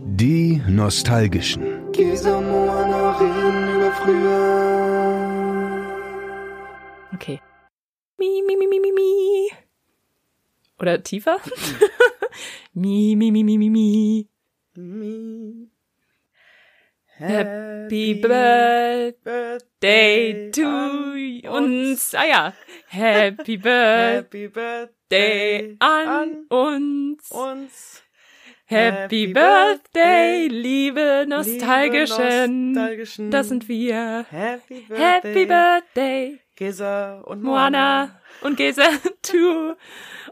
Die Nostalgischen. Moana reden über früher. Okay. Mi, mi, mi, mi, mi, mi. Oder tiefer? mi, mi, mi, mi, mi, mi. Me. Happy Birthday to uns. Ah ja. Happy Birthday Happy Birthday an uns. uns. Happy Happy Birthday, Birthday, liebe Nostalgischen. Nostalgischen. Das sind wir. Happy Birthday. Happy Birthday, Gesa und Moana und Gese to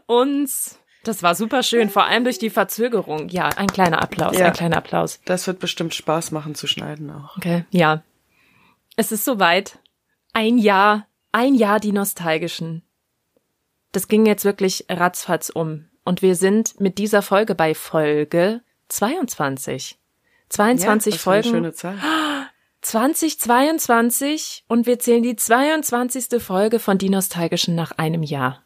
uns. Das war super schön, vor allem durch die Verzögerung. Ja, ein kleiner Applaus, Ja. ein kleiner Applaus. Das wird bestimmt Spaß machen zu schneiden auch. Okay, ja. Es ist soweit. Ein Jahr, ein Jahr die Nostalgischen. Das ging jetzt wirklich ratzfatz um. Und wir sind mit dieser Folge bei Folge 22. 22 ja, für eine Folgen. schöne Zahl. 2022 und wir zählen die 22. Folge von Die Nostalgischen nach einem Jahr.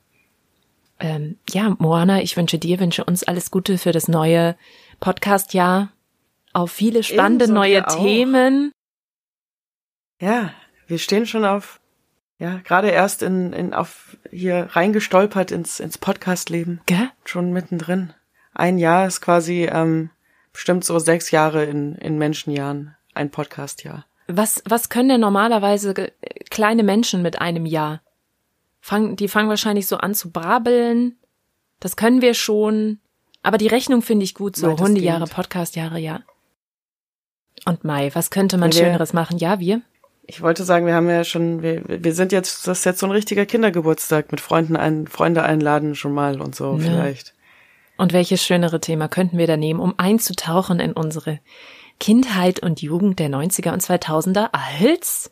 Ähm, ja, Moana, ich wünsche dir, wünsche uns alles Gute für das neue Podcast-Jahr. Auf viele spannende Ebenso neue auch. Themen. Ja, wir stehen schon auf, ja, gerade erst in, in auf hier reingestolpert ins, ins Podcast-Leben. Gell? Schon mittendrin. Ein Jahr ist quasi ähm, bestimmt so sechs Jahre in, in Menschenjahren ein Podcast-Jahr. Was, was können denn normalerweise kleine Menschen mit einem Jahr? Fangen, die fangen wahrscheinlich so an zu brabbeln. Das können wir schon. Aber die Rechnung finde ich gut, so. Hundejahre, Podcastjahre, ja. Und Mai, was könnte man Ja, Schöneres machen? Ja, wir? Ich wollte sagen, wir haben ja schon, wir, wir sind jetzt, das ist jetzt so ein richtiger Kindergeburtstag mit Freunden ein, Freunde einladen schon mal und so Ja. vielleicht. Und welches schönere Thema könnten wir da nehmen, um einzutauchen in unsere Kindheit und Jugend der 90er und 2000er als?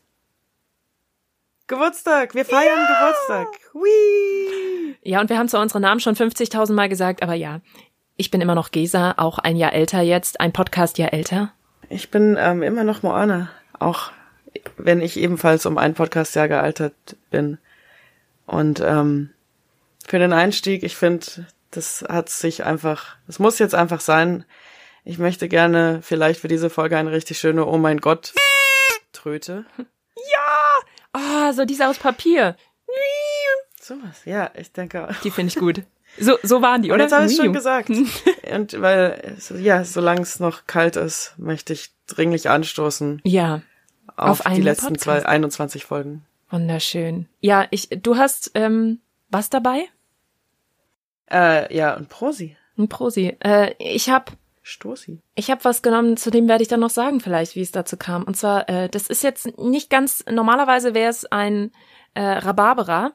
Geburtstag, wir feiern Geburtstag. Hui. Ja, und wir haben zwar unsere Namen schon 50.000 Mal gesagt, aber ja, ich bin immer noch Gesa, auch ein Jahr älter jetzt, ein Podcast-Jahr älter. Ich bin ähm, immer noch Moana, auch wenn ich ebenfalls um ein Podcastjahr gealtert bin. Und ähm, für den Einstieg, ich finde, das hat sich einfach, es muss jetzt einfach sein. Ich möchte gerne vielleicht für diese Folge eine richtig schöne Oh mein Gott Tröte. Ah, so diese aus Papier. Sowas, ja, ich denke. auch. Die finde ich gut. So, so waren die, Und oder? jetzt habe ich schon gesagt. Und weil, ja, solange es noch kalt ist, möchte ich dringlich anstoßen Ja, auf, Auf die letzten Podcast. zwei, 21 Folgen. wunderschön. Ja, ich, du hast ähm, was dabei? Äh, ja, und Prosi. Ein Prosi. Äh, ich habe Stoßi. Ich habe was genommen, zu dem werde ich dann noch sagen, vielleicht, wie es dazu kam. Und zwar, äh, das ist jetzt nicht ganz, normalerweise wäre es ein äh, Rhabarberer,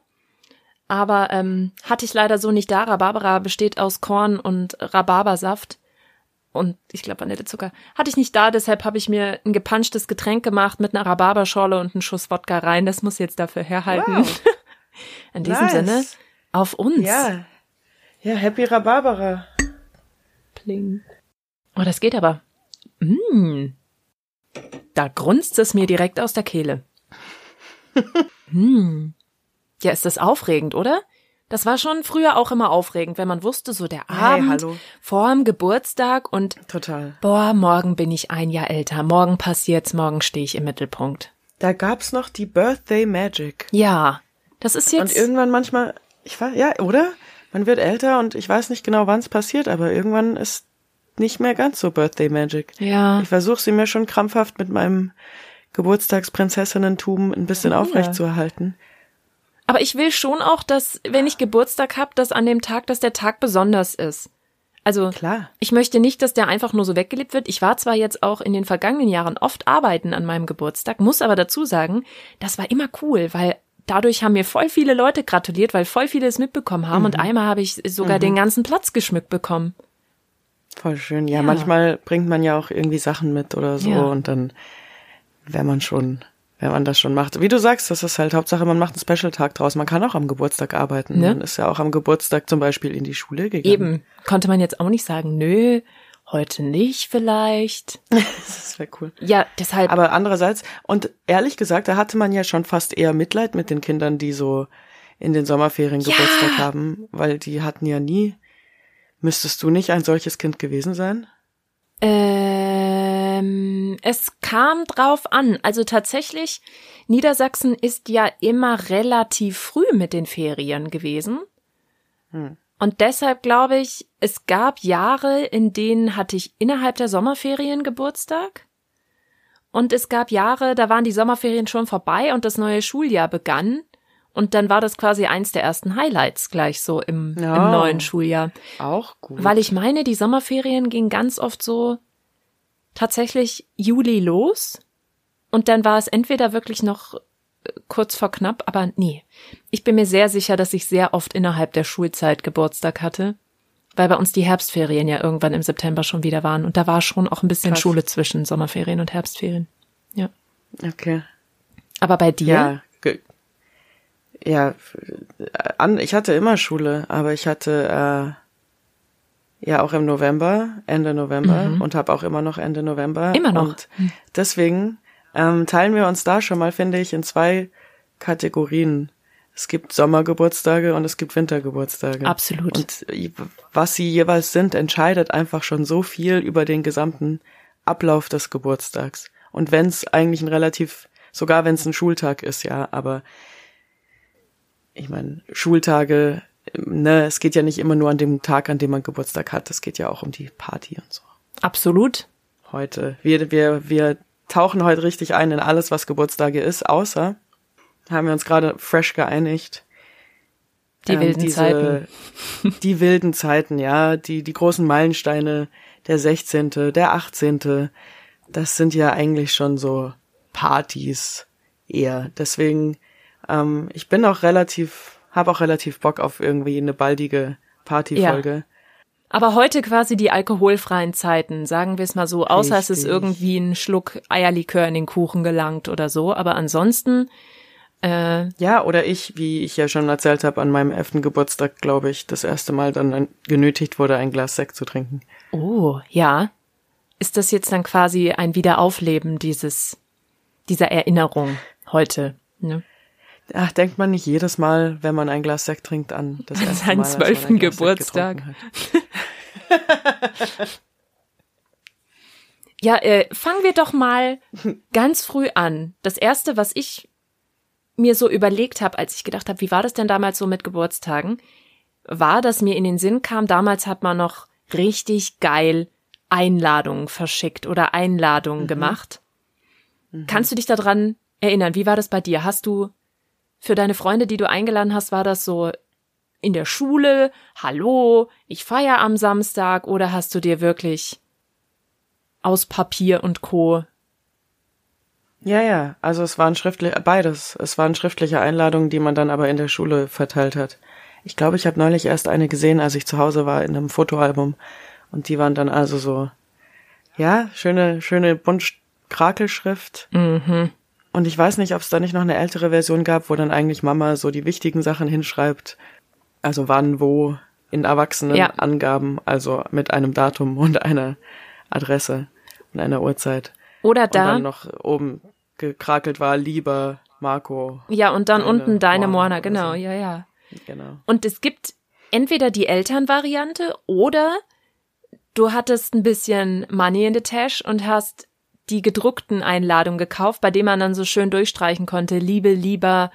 aber ähm, hatte ich leider so nicht da. Rhabarberer besteht aus Korn und Rhabarbersaft und ich glaube Vanillezucker. Hatte ich nicht da, deshalb habe ich mir ein gepanschtes Getränk gemacht mit einer Rhabarberschorle und einen Schuss Wodka rein. Das muss jetzt dafür herhalten. Wow. In diesem Nice. Sinne, auf uns. Ja. Ja, Happy Rhabarberer. Pling. Oh, das geht aber. Mm. Da grunzt es mir direkt aus der Kehle. mm. Ja, ist das aufregend, oder? Das war schon früher auch immer aufregend, wenn man wusste, so der Hey, Abend hallo. vorm Geburtstag und Total. boah, morgen bin ich ein Jahr älter, morgen passiert's, morgen stehe ich im Mittelpunkt. Da gab's noch die Birthday Magic. Ja, das ist Und jetzt irgendwann manchmal, ich weiß, ja, oder? Man wird älter und ich weiß nicht genau, wann es passiert, aber irgendwann ist nicht mehr ganz so Birthday Magic. ja, Ich versuche sie mir schon krampfhaft mit meinem Geburtstagsprinzessinnentum ein bisschen ja. aufrecht zu erhalten. Aber ich will schon auch, dass, wenn ich Geburtstag habe, dass an dem Tag, dass der Tag besonders ist. Also Klar. ich möchte nicht, dass der einfach nur so weggelebt wird. Ich war zwar jetzt auch in den vergangenen Jahren oft arbeiten an meinem Geburtstag, muss aber dazu sagen, das war immer cool, weil dadurch haben mir voll viele Leute gratuliert, weil voll viele es mitbekommen haben und einmal habe ich sogar den ganzen Platz geschmückt bekommen. Voll schön. Ja, Ja. manchmal bringt man ja auch irgendwie Sachen mit oder so Ja. und dann wäre man schon, wenn man das schon macht. Wie du sagst, das ist halt Hauptsache, man macht einen Special-Tag draus. Man kann auch am Geburtstag arbeiten. Ne? Man ist ja auch am Geburtstag zum Beispiel in die Schule gegangen. Eben, konnte man jetzt auch nicht sagen, nö, heute nicht vielleicht. Das wäre cool. Ja, deshalb, Aber andererseits, und ehrlich gesagt, da hatte man ja schon fast eher Mitleid mit den Kindern, die so in den Sommerferien Ja. Geburtstag haben, weil die hatten ja nie. Müsstest du nicht ein solches Kind gewesen sein? äh, Ähm, es kam drauf an. Also tatsächlich, Niedersachsen ist ja immer relativ früh mit den Ferien gewesen. Hm. Und deshalb glaube ich, es gab Jahre, in denen hatte ich innerhalb der Sommerferien Geburtstag. Und es gab Jahre, da waren die Sommerferien schon vorbei und das neue Schuljahr begann. Und dann war das quasi eins der ersten Highlights gleich so im, ja, im neuen Schuljahr. Auch gut. Weil ich meine, die Sommerferien gingen ganz oft so tatsächlich Juli los. Und dann war es entweder wirklich noch äh, kurz vor knapp, aber nee. Ich bin mir sehr sicher, dass ich sehr oft innerhalb der Schulzeit Geburtstag hatte, weil bei uns die Herbstferien ja irgendwann im September schon wieder waren und da war schon auch ein bisschen Krass. Schule zwischen Sommerferien und Herbstferien. Ja. Okay. Aber bei dir? Ja, ja, an, ich hatte immer Schule, aber ich hatte äh, ja auch im November, Ende November mhm. und habe auch immer noch Ende November. Immer noch. Und deswegen ähm, teilen wir uns da schon mal, finde ich, in zwei Kategorien. Es gibt Sommergeburtstage und es gibt Wintergeburtstage. Absolut. Und was sie jeweils sind, entscheidet einfach schon so viel über den gesamten Ablauf des Geburtstags. Und wenn es eigentlich ein relativ, sogar wenn es ein Schultag ist, ja, aber ich meine, Schultage, ne, es geht ja nicht immer nur an dem Tag, an dem man Geburtstag hat, es geht ja auch um die Party und so. Absolut. Heute. Wir, wir, wir tauchen heute richtig ein in alles, was Geburtstage ist, außer haben wir uns gerade fresh geeinigt. Die ähm, wilden diese, Zeiten. Die wilden Zeiten, ja, die, die großen Meilensteine, der 16., der 18., das sind ja eigentlich schon so Partys eher. Deswegen ähm, ich bin auch relativ, habe auch relativ Bock auf irgendwie eine baldige Partyfolge. Ja. Aber heute quasi die alkoholfreien Zeiten, sagen wir es mal so, außer Richtig. es ist irgendwie ein Schluck Eierlikör in den Kuchen gelangt oder so. Aber ansonsten äh, ja, oder ich, wie ich ja schon erzählt habe, an meinem elften Geburtstag, glaube ich, das erste Mal dann genötigt wurde, ein Glas Sekt zu trinken. Oh, ja. Ist das jetzt dann quasi ein Wiederaufleben dieses, dieser Erinnerung heute? Ne? Ach, denkt man nicht jedes Mal, wenn man ein Glas Sekt trinkt, an das erste Seinen zwölften Geburtstag. ja, äh, fangen wir doch mal ganz früh an. Das erste, was ich mir so überlegt habe, als ich gedacht habe, wie war das denn damals so mit Geburtstagen, war, dass mir in den Sinn kam, damals hat man noch richtig geil Einladungen verschickt oder Einladungen mhm. gemacht. Mhm. Kannst du dich daran erinnern? Wie war das bei dir? Hast du für deine Freunde, die du eingeladen hast, war das so in der Schule, hallo, ich feier am Samstag oder hast du dir wirklich aus Papier und Co. Ja, ja, also es waren schriftlich beides. Es waren schriftliche Einladungen, die man dann aber in der Schule verteilt hat. Ich glaube, ich habe neulich erst eine gesehen, als ich zu Hause war in einem Fotoalbum und die waren dann also so ja, schöne schöne bunt Krakelschrift. Mhm. Und ich weiß nicht, ob es da nicht noch eine ältere Version gab, wo dann eigentlich Mama so die wichtigen Sachen hinschreibt. Also wann, wo, in erwachsenen ja. Angaben, also mit einem Datum und einer Adresse und einer Uhrzeit. Oder da. Und dann noch oben gekrakelt war, lieber Marco. Ja, und dann unten deine Moana, genau, so. ja, ja. Genau. Und es gibt entweder die Elternvariante oder du hattest ein bisschen Money in the Tash und hast die gedruckten Einladungen gekauft, bei denen man dann so schön durchstreichen konnte, Liebe, lieber.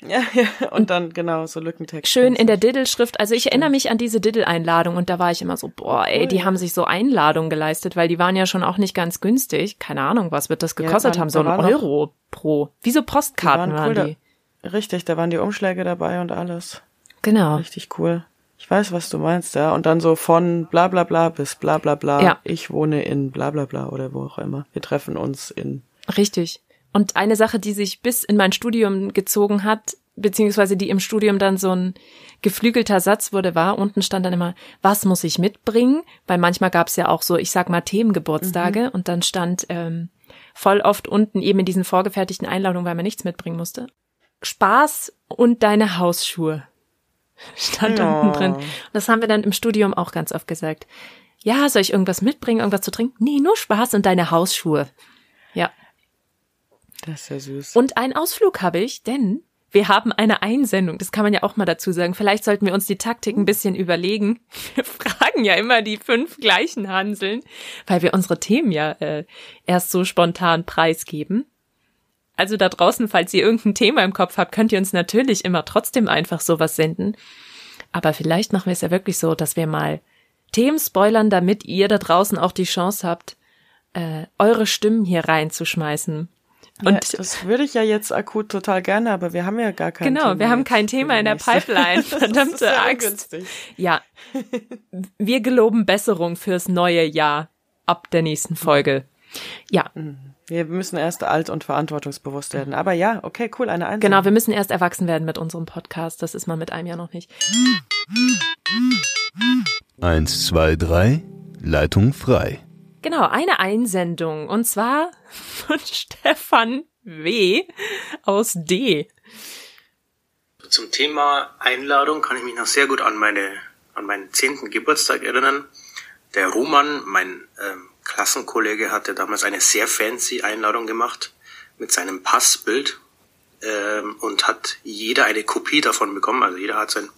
Ja, ja, und dann genau so Lückentext. Schön in der Diddle-Schrift. Also ich erinnere mich an diese Diddle-Einladung und da war ich immer so, boah, ey, die haben sich so Einladungen geleistet, weil die waren ja schon auch nicht ganz günstig. Keine Ahnung, was wird das gekostet ja, haben, so ein Euro pro. Wie so Postkarten die waren, waren cool, die. Da, richtig, da waren die Umschläge dabei und alles. Genau. Richtig cool. Ich weiß, was du meinst, ja. Und dann so von bla bla bla bis bla bla bla. Ja. Ich wohne in bla bla bla oder wo auch immer. Wir treffen uns in. Richtig. Und eine Sache, die sich bis in mein Studium gezogen hat, beziehungsweise die im Studium dann so ein geflügelter Satz wurde, war, unten stand dann immer, was muss ich mitbringen? Weil manchmal gab es ja auch so, ich sag mal, Themengeburtstage mhm. und dann stand ähm, voll oft unten eben in diesen vorgefertigten Einladungen, weil man nichts mitbringen musste. Spaß und deine Hausschuhe stand ja. unten drin. Und das haben wir dann im Studium auch ganz oft gesagt. Ja, soll ich irgendwas mitbringen, irgendwas zu trinken? Nee, nur Spaß und deine Hausschuhe. Ja. Das ist ja süß. Und einen Ausflug habe ich, denn wir haben eine Einsendung. Das kann man ja auch mal dazu sagen. Vielleicht sollten wir uns die Taktik ein bisschen überlegen. Wir fragen ja immer die fünf gleichen Hanseln, weil wir unsere Themen ja äh, erst so spontan preisgeben. Also da draußen, falls ihr irgendein Thema im Kopf habt, könnt ihr uns natürlich immer trotzdem einfach sowas senden. Aber vielleicht machen wir es ja wirklich so, dass wir mal Themen spoilern, damit ihr da draußen auch die Chance habt, äh, eure Stimmen hier reinzuschmeißen. Und ja, das würde ich ja jetzt akut total gerne, aber wir haben ja gar kein genau, Thema. Genau, wir haben kein Thema in der Pipeline. Verdammte ja Axt. Ja. Wir geloben Besserung fürs neue Jahr ab der nächsten Folge. Ja. Mhm. Wir müssen erst alt und verantwortungsbewusst werden. Aber ja, okay, cool, eine Einsendung. Genau, wir müssen erst erwachsen werden mit unserem Podcast. Das ist man mit einem ja noch nicht. Eins, zwei, drei, Leitung frei. Genau, eine Einsendung. Und zwar von Stefan W. aus D. Zum Thema Einladung kann ich mich noch sehr gut an meine, an meinen zehnten Geburtstag erinnern. Der Roman, mein ähm, Klassenkollege, hatte damals eine sehr fancy Einladung gemacht mit seinem Passbild ähm, und hat jeder eine Kopie davon bekommen. Also jeder hat sein,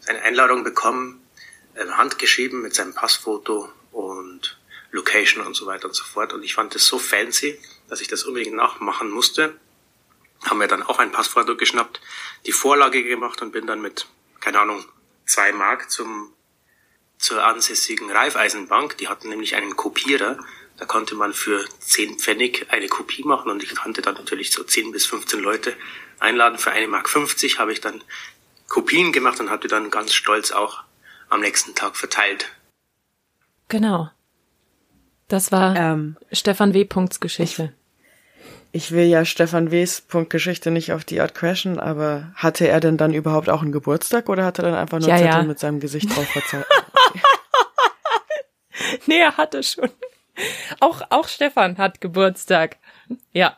seine Einladung bekommen, äh, handgeschrieben mit seinem Passfoto und Location und so weiter und so fort. Und ich fand das so fancy, dass ich das unbedingt nachmachen musste. Haben mir dann auch ein Passfoto geschnappt, die Vorlage gemacht und bin dann mit, keine Ahnung, zwei Mark zum, zur ansässigen Raiffeisenbank. Die hatten nämlich einen Kopierer. Da konnte man für 10 Pfennig eine Kopie machen und ich konnte dann natürlich so 10 bis 15 Leute einladen. Für eine Mark 50 habe ich dann Kopien gemacht und habe die dann ganz stolz auch am nächsten Tag verteilt. Genau. Das war ähm, Stefan W. Punkts Geschichte. Ich will ja Stefan W.'s Punkt Geschichte nicht auf die Art crashen, aber hatte er denn dann überhaupt auch einen Geburtstag oder hat er dann einfach nur ja, Zettel ja. mit seinem Gesicht drauf verzeiht? nee, er hatte schon. Auch, auch Stefan hat Geburtstag. Ja.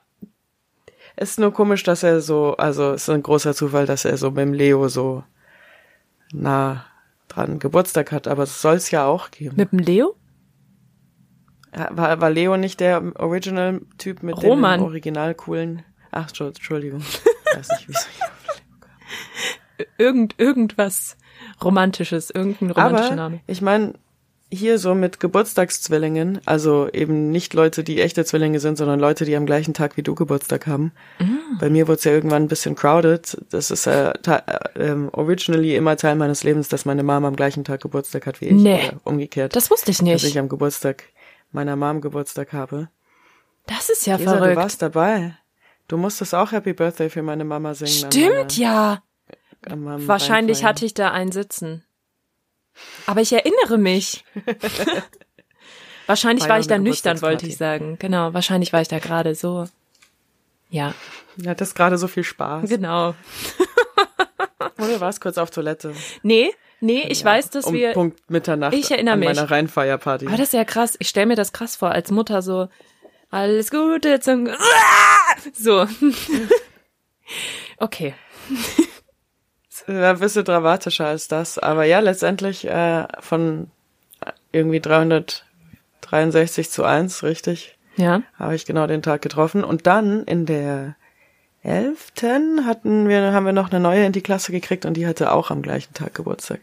Es ist nur komisch, dass er so, also es ist ein großer Zufall, dass er so mit dem Leo so nah dran Geburtstag hat, aber es soll es ja auch geben. Mit dem Leo? War, war Leo nicht der Original-Typ mit Roman. dem original coolen? Ach, Entschuldigung. Ich weiß nicht, wieso ich Irgend, irgendwas Romantisches, irgendein romantischer Aber, Name. Ich meine, hier so mit Geburtstagszwillingen, also eben nicht Leute, die echte Zwillinge sind, sondern Leute, die am gleichen Tag wie du Geburtstag haben. Mm. Bei mir wurde es ja irgendwann ein bisschen crowded. Das ist äh, äh, originally immer Teil meines Lebens, dass meine Mama am gleichen Tag Geburtstag hat wie ich. Nee. Oder umgekehrt. Das wusste ich nicht. Dass ich am Geburtstag meiner Mom Geburtstag habe. Das ist ja Lisa, verrückt. Du warst dabei. Du musstest auch Happy Birthday für meine Mama singen. Stimmt ja. Wahrscheinlich hatte ich da einen sitzen. Aber ich erinnere mich. wahrscheinlich war, war ich da nüchtern, wollte ich sagen. Genau, wahrscheinlich war ich da gerade so. Ja. Ja, das gerade so viel Spaß. Genau. Oder war es kurz auf Toilette? Nee, Nee, ich ja, weiß, dass um wir. Punkt Mitternacht. Ich erinnere an mich. meiner Rheinfeierparty. Aber das ist ja krass. Ich stelle mir das krass vor, als Mutter so, alles Gute zum. So. okay. Ja, ein bisschen dramatischer als das. Aber ja, letztendlich äh, von irgendwie 363 zu 1, richtig? Ja. Habe ich genau den Tag getroffen. Und dann in der elften hatten wir, haben wir noch eine neue in die Klasse gekriegt und die hatte auch am gleichen Tag Geburtstag.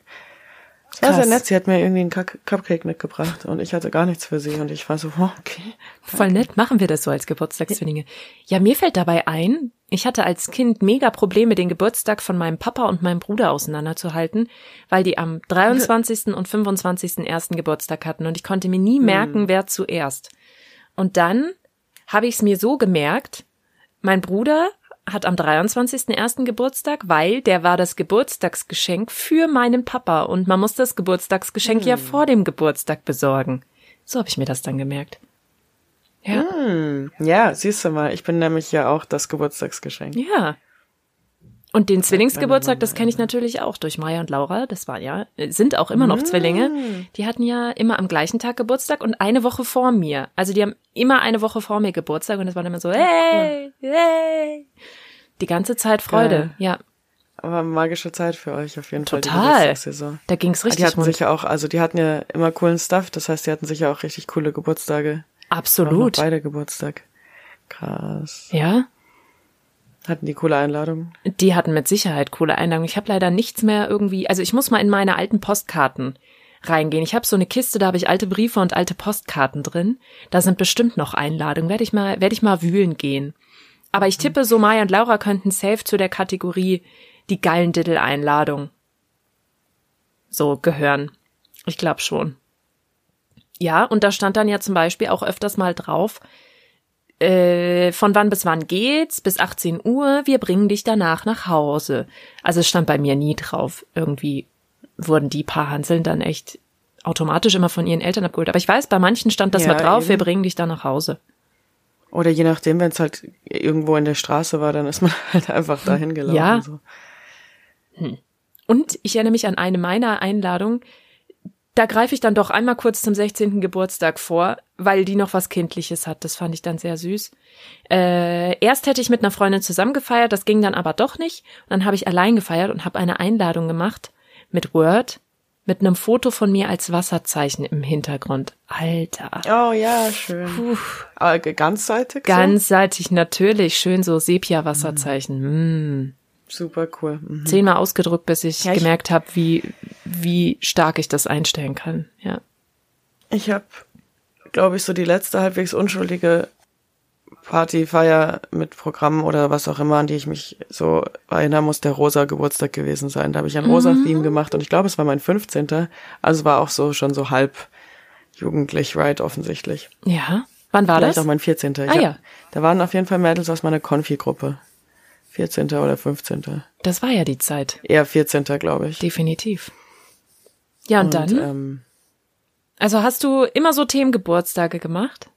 Das war sehr nett. Sie hat mir irgendwie einen Cupcake mitgebracht und ich hatte gar nichts für sie und ich war so, oh, okay. Voll nett, machen wir das so als Geburtstagszwillinge. Ja, mir fällt dabei ein, ich hatte als Kind mega Probleme, den Geburtstag von meinem Papa und meinem Bruder auseinanderzuhalten, weil die am 23. und 25. ersten Geburtstag hatten und ich konnte mir nie merken, hm. wer zuerst. Und dann habe ich es mir so gemerkt, mein Bruder hat am 23.01. Geburtstag, weil der war das Geburtstagsgeschenk für meinen Papa und man muss das Geburtstagsgeschenk hm. ja vor dem Geburtstag besorgen. So habe ich mir das dann gemerkt. Ja. Hm. Ja, siehst du mal, ich bin nämlich ja auch das Geburtstagsgeschenk. Ja. Und den Zwillingsgeburtstag, das kenne ich natürlich auch durch Maya und Laura. Das war ja, sind auch immer noch mm. Zwillinge. Die hatten ja immer am gleichen Tag Geburtstag und eine Woche vor mir. Also die haben immer eine Woche vor mir Geburtstag und es war immer so, hey, hey. Die ganze Zeit Freude, ja. Aber magische Zeit für euch auf jeden Fall. Total. Da ging's richtig. Die hatten sicher auch, also die hatten ja immer coolen Stuff. Das heißt, die hatten sicher auch richtig coole Geburtstage. Absolut. Beide Geburtstag. Krass. Ja. Hatten die coole Einladungen? Die hatten mit Sicherheit coole Einladungen. Ich habe leider nichts mehr irgendwie, also ich muss mal in meine alten Postkarten reingehen. Ich habe so eine Kiste, da habe ich alte Briefe und alte Postkarten drin. Da sind bestimmt noch Einladungen. Werde ich mal, werde ich mal wühlen gehen. Aber ich tippe, so Maya und Laura könnten safe zu der Kategorie die Gallendiddle-Einladung so gehören. Ich glaube schon. Ja, und da stand dann ja zum Beispiel auch öfters mal drauf, äh, von wann bis wann geht's? Bis 18 Uhr, wir bringen dich danach nach Hause. Also es stand bei mir nie drauf. Irgendwie wurden die paar Hanseln dann echt automatisch immer von ihren Eltern abgeholt. Aber ich weiß, bei manchen stand das Ja, mal drauf, eben. wir bringen dich dann nach Hause. Oder je nachdem, wenn es halt irgendwo in der Straße war, dann ist man halt einfach dahin gelaufen. Ja. So. Und ich erinnere mich an eine meiner Einladungen. Da greife ich dann doch einmal kurz zum 16. Geburtstag vor, weil die noch was Kindliches hat. Das fand ich dann sehr süß. Äh, erst hätte ich mit einer Freundin zusammen gefeiert, das ging dann aber doch nicht. Und dann habe ich allein gefeiert und habe eine Einladung gemacht mit Word, mit einem Foto von mir als Wasserzeichen im Hintergrund. Alter. Oh ja, schön. Puh, Aber ganzseitig? ganzseitig natürlich, schön so Sepia-Wasserzeichen. Mm. Super cool. Mhm. zehnmal ausgedruckt, bis ich Ja, ich- gemerkt habe, wie, wie stark ich das einstellen kann. Ja. Ich habe, glaube ich, so die letzte halbwegs unschuldige Partyfeier mit Programm oder was auch immer, an die ich mich so erinnern muss, der rosa Geburtstag gewesen sein. Da habe ich ein rosa Mhm. Theme gemacht und ich glaube, es war mein 15. Also war auch so schon so halb jugendlich, right, offensichtlich. Ja. Wann war Vielleicht das? auch mein 14. Ich Ah, hab- ja. Da waren auf jeden Fall Mädels aus meiner Konfi-Gruppe. 14. oder 15. Das war ja die Zeit. Eher 14. glaube ich. Definitiv. Ja, und, dann? Ähm, also hast du immer so Themengeburtstage gemacht?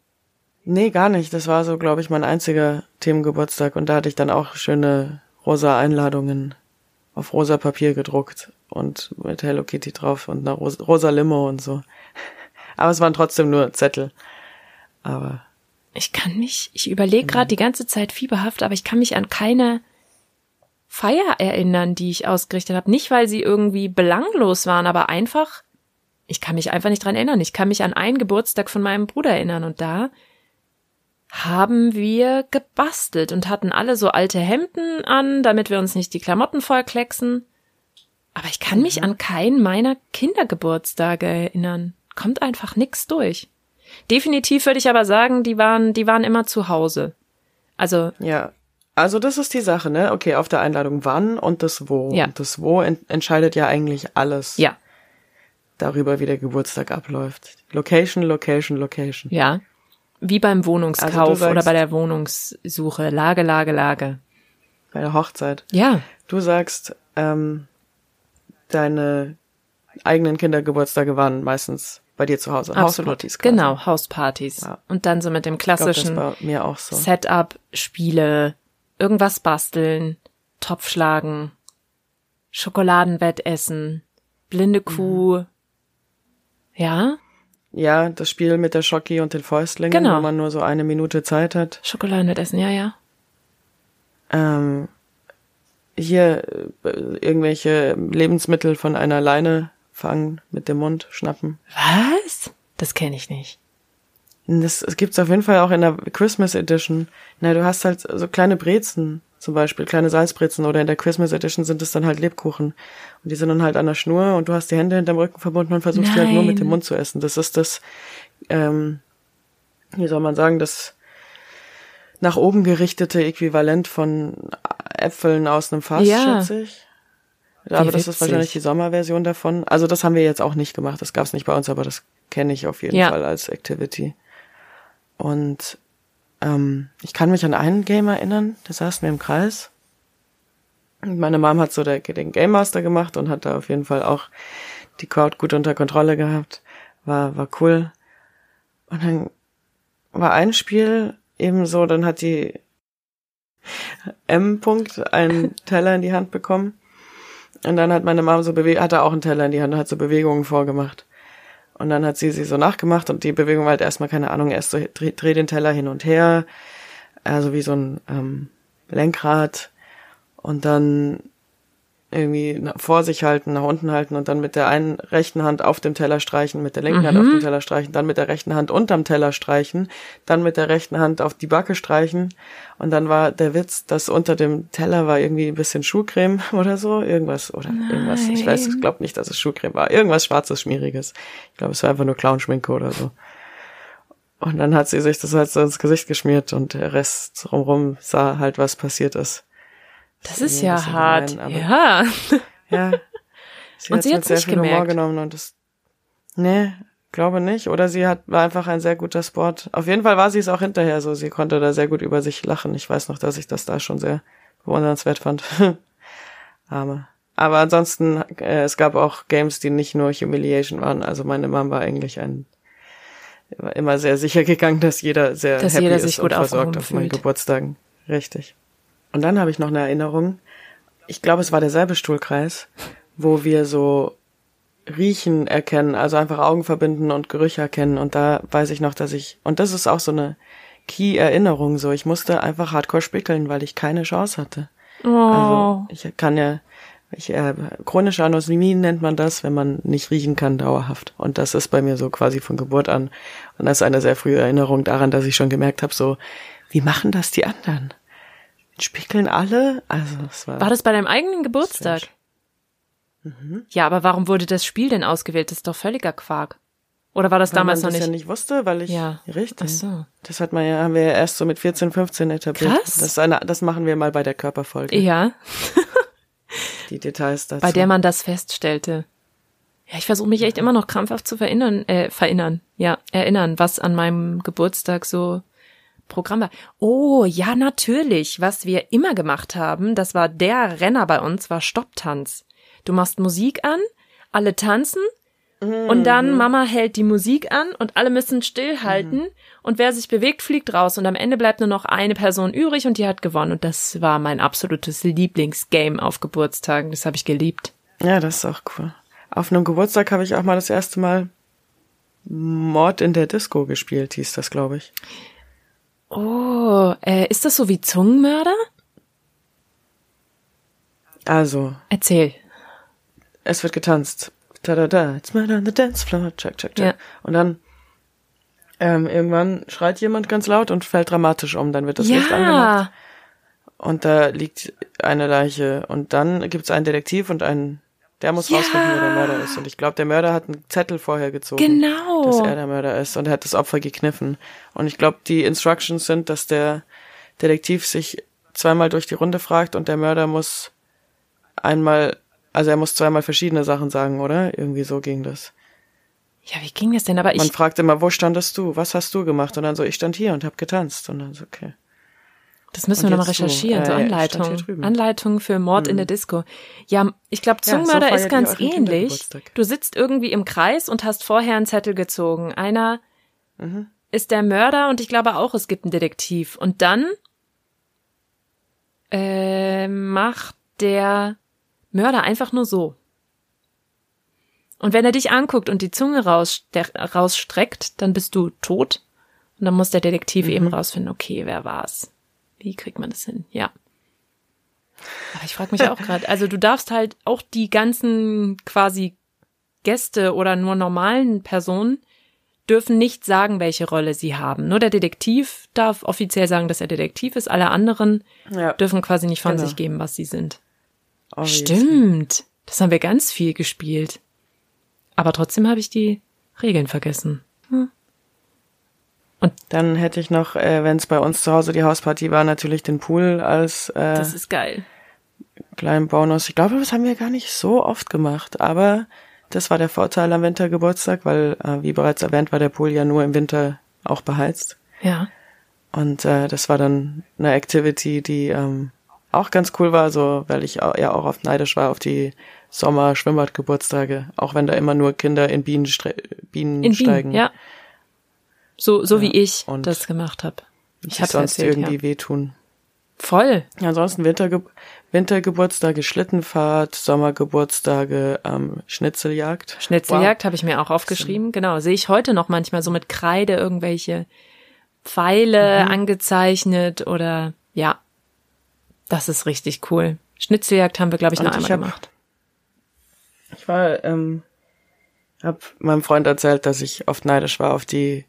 Nee, gar nicht. Das war so, glaube ich, mein einziger Themengeburtstag. Und da hatte ich dann auch schöne rosa Einladungen auf rosa Papier gedruckt und mit Hello Kitty drauf und einer rosa, rosa Limo und so. Aber es waren trotzdem nur Zettel. Aber Ich kann mich, ich überlege gerade die ganze Zeit fieberhaft, aber ich kann mich an keine Feier erinnern, die ich ausgerichtet habe. Nicht, weil sie irgendwie belanglos waren, aber einfach, ich kann mich einfach nicht dran erinnern. Ich kann mich an einen Geburtstag von meinem Bruder erinnern und da haben wir gebastelt und hatten alle so alte Hemden an, damit wir uns nicht die Klamotten vollklecksen. Aber ich kann mich an keinen meiner Kindergeburtstage erinnern. Kommt einfach nix durch. Definitiv würde ich aber sagen, die waren, die waren immer zu Hause. Also, ja. Also das ist die Sache, ne? Okay, auf der Einladung wann und das wo. Ja. Und das wo en entscheidet ja eigentlich alles ja, darüber, wie der Geburtstag abläuft. Location, Location, Location. ja. Wie beim Also Wohnungskauf sagst- oder bei der Wohnungssuche. Lage, Lage, Lage. Bei der Hochzeit. Ja, Du sagst, ähm, deine eigenen Kindergeburtstage waren meistens bei dir zu Hause. Hauspartys. Genau, Hauspartys. Ja. Und dann so mit dem klassischen war mir auch so. Setup, Spiele, irgendwas basteln, Topf schlagen, Schokoladenbett essen, blinde Kuh. Mhm. Ja, Ja, das Spiel mit der Schocki und den Fäustlingen, Genau. wo man nur so eine Minute Zeit hat. Schokoladenbett essen, ja, ja. Ähm, hier äh, irgendwelche Lebensmittel von einer Leine fangen, mit dem Mund schnappen. Was? Das kenne ich nicht. Das, das gibt's auf jeden Fall auch in der Christmas Edition. Na, du hast halt so kleine Brezen, zum Beispiel, kleine Salzbrezen, oder in der Christmas Edition sind es dann halt Lebkuchen. Und die sind dann halt an der Schnur und du hast die Hände hinterm Rücken verbunden und versuchst die halt nur mit dem Nein. Mund zu essen. Das ist das, ähm, wie soll man sagen, das nach oben gerichtete Äquivalent von Äpfeln aus einem Fass, Ja. schätze ich. Aber das ist wahrscheinlich die Sommerversion davon. Also das haben wir jetzt auch nicht gemacht. Das gab's nicht bei uns, aber das kenne ich auf jeden Ja. Fall als Activity. Und ähm, ich kann mich an einen Game erinnern, da saßen wir im Kreis. Und meine Mom hat so der, den Game Master gemacht und hat da auf jeden Fall auch die Crowd gut unter Kontrolle gehabt. War, war cool. Und dann war ein Spiel eben so, dann hat die M. -Punkt einen Teller in die Hand bekommen. Und dann hat meine Mom so bewegt, hat er auch einen Teller in die Hand und hat so Bewegungen vorgemacht. Und dann hat sie sie so nachgemacht und die Bewegung war halt erstmal, keine Ahnung, erst so dreh, dreh den Teller hin und her, also wie so ein ähm, Lenkrad. Und dann irgendwie vor sich halten, nach unten halten und dann mit der einen rechten Hand auf dem Teller streichen, mit der linken Hand auf dem Teller streichen, dann mit der rechten Hand unterm Teller streichen, dann mit der rechten Hand auf die Backe streichen und dann war der Witz, dass unter dem Teller war irgendwie ein bisschen Schuhcreme oder so, irgendwas oder irgendwas, ich weiß, ich glaube nicht, dass es Schuhcreme war, irgendwas schwarzes, schmieriges. Ich glaube, es war einfach nur Clownschminke oder so. Und dann hat sie sich das halt so ins Gesicht geschmiert und der Rest drumrum sah halt, was passiert ist. Das ist Ja, hart. aber- ja. Ja. Sie Und sie hat's sehr nicht viel Humor gemerkt. genommen und das. Nee, glaube nicht. Oder sie hat, war einfach ein sehr guter Sport. Auf jeden Fall war sie es auch hinterher so. Sie konnte da sehr gut über sich lachen. Ich weiß noch, dass ich das da schon sehr bewundernswert fand. Arme. Aber ansonsten, äh, es gab auch Games, die nicht nur Humiliation waren. Also meine Mom war eigentlich ein war immer sehr sicher gegangen, dass jeder sehr Dass happy jeder ist sich und gut versorgt aufgehoben auf meinen. Geburtstagen. Richtig. Und dann habe ich noch eine Erinnerung. Ich glaube, es war derselbe Stuhlkreis, wo wir so Riechen erkennen, also einfach Augen verbinden und Gerüche erkennen. Und da weiß ich noch, dass ich, und das ist auch so eine Key-Erinnerung so, ich musste einfach hardcore spickeln, weil ich keine Chance hatte. Oh. Also ich kann ja, ich, äh, chronische Anosmie nennt man das, wenn man nicht riechen kann dauerhaft. Und das ist bei mir so quasi von Geburt an. Und das ist eine sehr frühe Erinnerung daran, dass ich schon gemerkt habe, so, wie machen das die anderen? Spickeln alle? Also es war, War das bei deinem eigenen Geburtstag? Strange. Ja, aber warum wurde das Spiel denn ausgewählt? Das ist doch völliger Quark. Oder war das weil damals man noch das nicht? ja nicht wusste, weil ich Ja. richtig. Ach so. Das hat man ja, haben wir ja erst so mit 14, 15 etabliert. Krass. Das, eine, das machen wir mal bei der Körperfolge. Ja, Die Details dazu. bei der man das feststellte. Ja, ich versuche mich echt immer noch krampfhaft zu verinnern, äh, verinnern, ja, erinnern, was an meinem Geburtstag so Programm war. Oh, ja, natürlich. Was wir immer gemacht haben, das war der Renner bei uns, war Stopptanz. Du machst Musik an, alle tanzen und dann Mama hält die Musik an und alle müssen stillhalten und wer sich bewegt, fliegt raus und am Ende bleibt nur noch eine Person übrig und die hat gewonnen und das war mein absolutes Lieblingsgame auf Geburtstagen. Das habe ich geliebt. Ja, das ist auch cool. Auf einem Geburtstag habe ich auch mal das erste Mal Mord in der Disco gespielt, hieß das, glaube ich. Oh, äh, ist das so wie Zungenmörder? Also, Erzähl. es wird getanzt. Da da da, it's murder on the dance floor, check, check, check. Ja. Und dann ähm, irgendwann schreit jemand ganz laut und fällt dramatisch um. Dann wird das Licht angemacht Ja, und da liegt eine Leiche. Und dann gibt's einen Detektiv und einen, der muss Ja. rausfinden, wer der Mörder ist. Und ich glaube, der Mörder hat einen Zettel vorher gezogen. genau. dass er der Mörder ist und er hat das Opfer gekniffen. Und ich glaube, die Instructions sind, dass der Detektiv sich zweimal durch die Runde fragt und der Mörder muss einmal, also er muss zweimal verschiedene Sachen sagen, oder? Irgendwie so ging das. Ja, wie ging das denn? Aber Man ich, fragt immer, wo standest du? Was hast du gemacht? Und dann so, ich stand hier und hab getanzt. Und dann so, okay. Das müssen wir und nochmal jetzt du. recherchieren, so Äh, ja, ich stand hier Anleitung. drüben. Anleitung für Mord in der Disco. Ja, ich glaube, Ja, so Zungenmörder ist ganz ähnlich. Du sitzt irgendwie im Kreis und hast vorher einen Zettel gezogen. Einer Mhm. ist der Mörder und ich glaube auch, es gibt einen Detektiv. Und dann äh, macht der Mörder einfach nur so. Und wenn er dich anguckt und die Zunge rausstreckt, dann bist du tot. Und dann muss der Detektiv eben rausfinden, okay, wer war's? Wie kriegt man das hin? Ja. Aber ich frage mich auch gerade, also du darfst halt auch die ganzen quasi Gäste oder nur normalen Personen dürfen nicht sagen, welche Rolle sie haben. Nur der Detektiv darf offiziell sagen, dass er Detektiv ist. Alle anderen Ja. dürfen quasi nicht von Genau. sich geben, was sie sind. obviously. Stimmt. Das haben wir ganz viel gespielt. Aber trotzdem habe ich die Regeln vergessen. Dann hätte ich noch, äh, wenn es bei uns zu Hause die Hausparty war, natürlich den Pool als äh, Das ist geil. kleinen Bonus. Ich glaube, das haben wir gar nicht so oft gemacht, aber das war der Vorteil am Wintergeburtstag, weil, äh, wie bereits erwähnt, war der Pool ja nur im Winter auch beheizt. Ja. Und äh, das war dann eine Activity, die ähm, auch ganz cool war, so weil ich ja auch oft neidisch war auf die Sommer-Schwimmbad-Geburtstage, auch wenn da immer nur Kinder in Bienen, Bienen In steigen. Wien, ja. So, so wie Ja, ich und das gemacht habe. Ich Ich habe sonst erzählt, irgendwie ja. wehtun. Voll. Ansonsten Winterge Wintergeburtstage, Schlittenfahrt, Sommergeburtstage, ähm, Schnitzeljagd. Schnitzeljagd habe ich mir auch aufgeschrieben. Genau, sehe ich heute noch manchmal so mit Kreide irgendwelche Pfeile Mhm. angezeichnet oder ja. Das ist richtig cool. Schnitzeljagd haben wir, glaube ich, Und noch ich einmal hab- gemacht. Ich war, ähm, hab meinem Freund erzählt, dass ich oft neidisch war auf die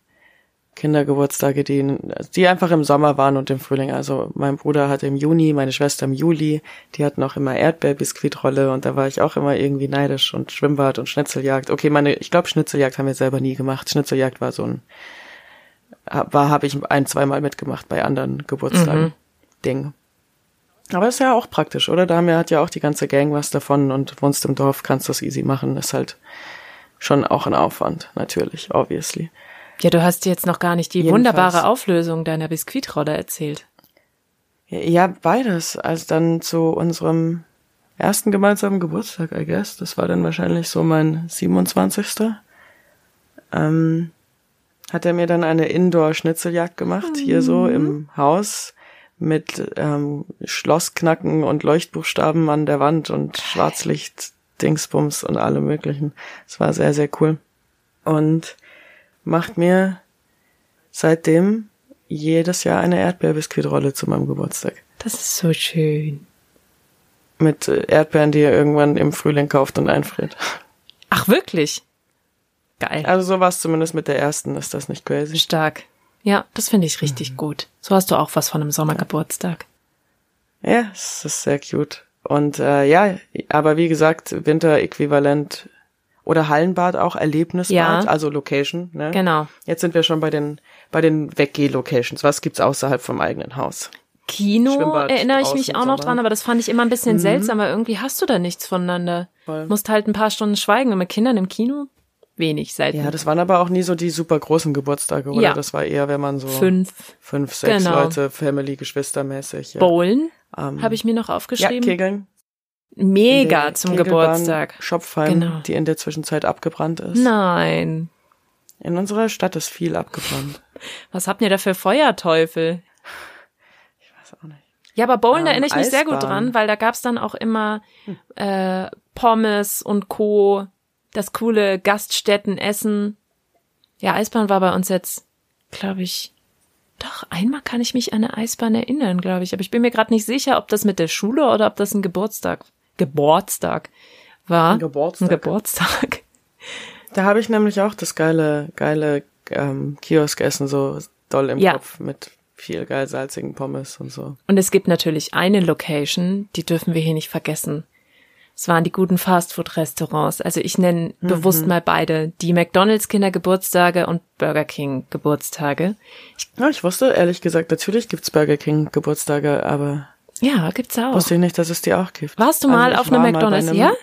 Kindergeburtstage, die, die einfach im Sommer waren und im Frühling. Also mein Bruder hatte im Juni, meine Schwester im Juli, die hatten auch immer Erdbeerbiskuitrolle und da war ich auch immer irgendwie neidisch und Schwimmbad und Schnitzeljagd. Okay, meine, ich glaube Schnitzeljagd haben wir selber nie gemacht. Schnitzeljagd war so ein, war, habe ich ein, zweimal mitgemacht bei anderen Geburtstagen. Ding. Aber ist ja auch praktisch, oder? Da haben wir, hat ja auch die ganze Gang was davon und wohnst im Dorf, kannst das easy machen. Ist halt schon auch ein Aufwand, natürlich, obviously. Ja, du hast jetzt noch gar nicht die Jedenfalls. wunderbare Auflösung deiner Biskuitrolle erzählt. Ja, beides. Als dann zu unserem ersten gemeinsamen Geburtstag, I guess, das war dann wahrscheinlich so mein 27. Ähm, hat er mir dann eine Indoor-Schnitzeljagd gemacht, hier so im Haus mit ähm, Schlossknacken und Leuchtbuchstaben an der Wand und Schwarzlicht, Dingsbums und allem möglichen. Es war sehr, sehr cool. Und macht mir seitdem jedes Jahr eine Erdbeerbiskuitrolle zu meinem Geburtstag. Das ist so schön. Mit äh, Erdbeeren, die er irgendwann im Frühling kauft und einfriert. Ach, wirklich? Geil. Also so war es zumindest mit der ersten, ist das nicht crazy? Stark. Ja, das finde ich richtig Mhm. gut. So hast du auch was von einem Sommergeburtstag. Ja, es ist sehr cute. Und äh, ja, aber wie gesagt, Winter-Äquivalent oder Hallenbad auch, Erlebnisbad, Ja. also Location. Ne? Genau. Jetzt sind wir schon bei den bei den Weggeh-Locations. Was gibt's außerhalb vom eigenen Haus? Kino Schwimmbad erinnere ich mich auch noch Sommer. dran, aber das fand ich immer ein bisschen seltsam, weil irgendwie hast du da nichts voneinander. Voll. Musst halt ein paar Stunden schweigen und mit Kindern im Kino wenig selten. Ja, das waren aber auch nie so die super großen Geburtstage, oder? Ja. Das war eher, wenn man so Fünf. fünf, sechs Genau. Leute, Family, Geschwistermäßig. Ja. Bowlen Ähm, habe ich mir noch ja, aufgeschrieben. Kegeln. Mega zum Kegelbahn Geburtstag. Schopfheim, Genau. die in der Zwischenzeit abgebrannt ist. Nein. In unserer Stadt ist viel abgebrannt. Was habt ihr da für Feuerteufel? Ich weiß auch nicht. Ja, aber Bowlen, Ähm, erinnere ich mich sehr gut Eisbahn. dran, weil da gab's dann auch immer äh, Pommes und Co., das coole Gaststättenessen. Ja, Eisbahn war bei uns jetzt, glaube ich, doch, einmal kann ich mich an eine Eisbahn erinnern, glaube ich. Aber ich bin mir gerade nicht sicher, ob das mit der Schule oder ob das ein Geburtstag, Geburtstag war. Ein Geburtstag. Ein Geburtstag. Da habe ich nämlich auch das geile, geile ähm, Kioskessen so doll im Ja. Kopf mit viel geil salzigen Pommes und so. Und es gibt natürlich eine Location, die dürfen wir hier nicht vergessen. Es waren die guten Fastfood-Restaurants. Also ich nenne bewusst mal beide. Die McDonalds Kindergeburtstage und Burger King Geburtstage. Ja, ich wusste ehrlich gesagt, natürlich gibt's Burger King Geburtstage, aber Ja, gibt's auch. wusste ich nicht, dass es die auch gibt. Warst du Also mal ich auf bei McDonalds? einem- ja?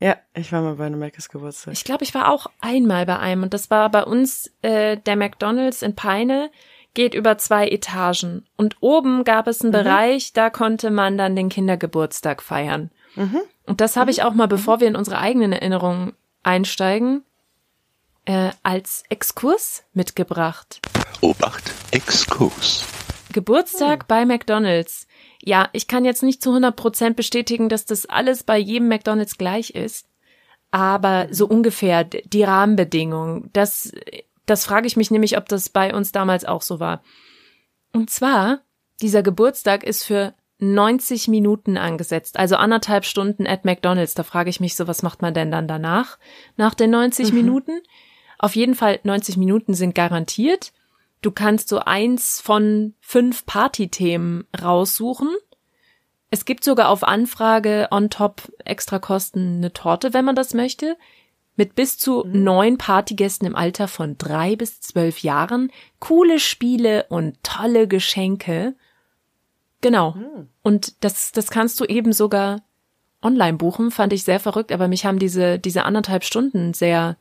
Ja, ich war mal bei einem Mc's Geburtstag. Ich glaube, ich war auch einmal bei einem und das war bei uns äh, der McDonald's in Peine geht über zwei Etagen und oben gab es einen Bereich, da konnte man dann den Kindergeburtstag feiern. Und das habe ich auch mal, bevor wir in unsere eigenen Erinnerungen einsteigen, äh, als Exkurs mitgebracht. Obacht, Exkurs. Geburtstag bei McDonald's. Ja, ich kann jetzt nicht zu 100% bestätigen, dass das alles bei jedem McDonald's gleich ist. Aber so ungefähr die Rahmenbedingungen, das, das frage ich mich nämlich, ob das bei uns damals auch so war. Und zwar, dieser Geburtstag ist für 90 Minuten angesetzt, also anderthalb Stunden at McDonald's. Da frage ich mich so, was macht man denn dann danach, nach den 90 Minuten? Auf jeden Fall 90 Minuten sind garantiert. Du kannst so eins von fünf Partythemen raussuchen. Es gibt sogar auf Anfrage on top extra Kosten eine Torte, wenn man das möchte. Mit bis zu neun Partygästen im Alter von drei bis zwölf Jahren. Coole Spiele und tolle Geschenke. Genau. Und das, das kannst du eben sogar online buchen, fand ich sehr verrückt, aber mich haben diese, diese anderthalb Stunden sehr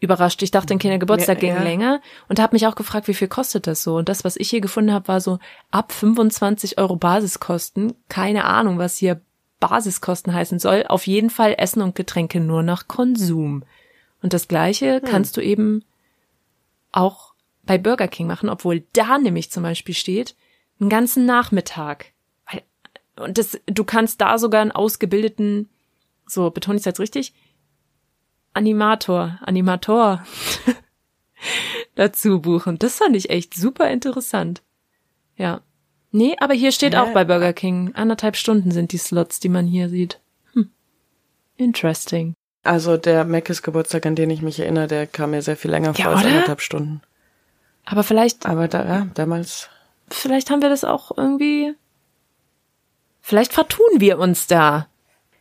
überrascht. Ich dachte, ein Kindergeburtstag Ja, ging ja. länger und habe mich auch gefragt, wie viel kostet das so? Und das, was ich hier gefunden habe, war so ab 25 Euro Basiskosten. Keine Ahnung, was hier Basiskosten heißen soll. Auf jeden Fall Essen und Getränke nur nach Konsum. Und das Gleiche kannst du eben auch bei Burger King machen, obwohl da nämlich zum Beispiel steht, einen ganzen Nachmittag. Und das, du kannst da sogar einen ausgebildeten, so betone ich es jetzt richtig, Animator, Animator dazu buchen. Das fand ich echt super interessant. Ja. Nee, aber hier steht auch bei Burger King. Anderthalb Stunden sind die Slots, die man hier sieht. Hm. Interesting. Also der Meckes Geburtstag, an den ich mich erinnere, der kam mir sehr viel länger Ja, vor als oder? anderthalb Stunden. Aber vielleicht, Aber da, ja, damals. vielleicht haben wir das auch irgendwie. Vielleicht vertun wir uns da.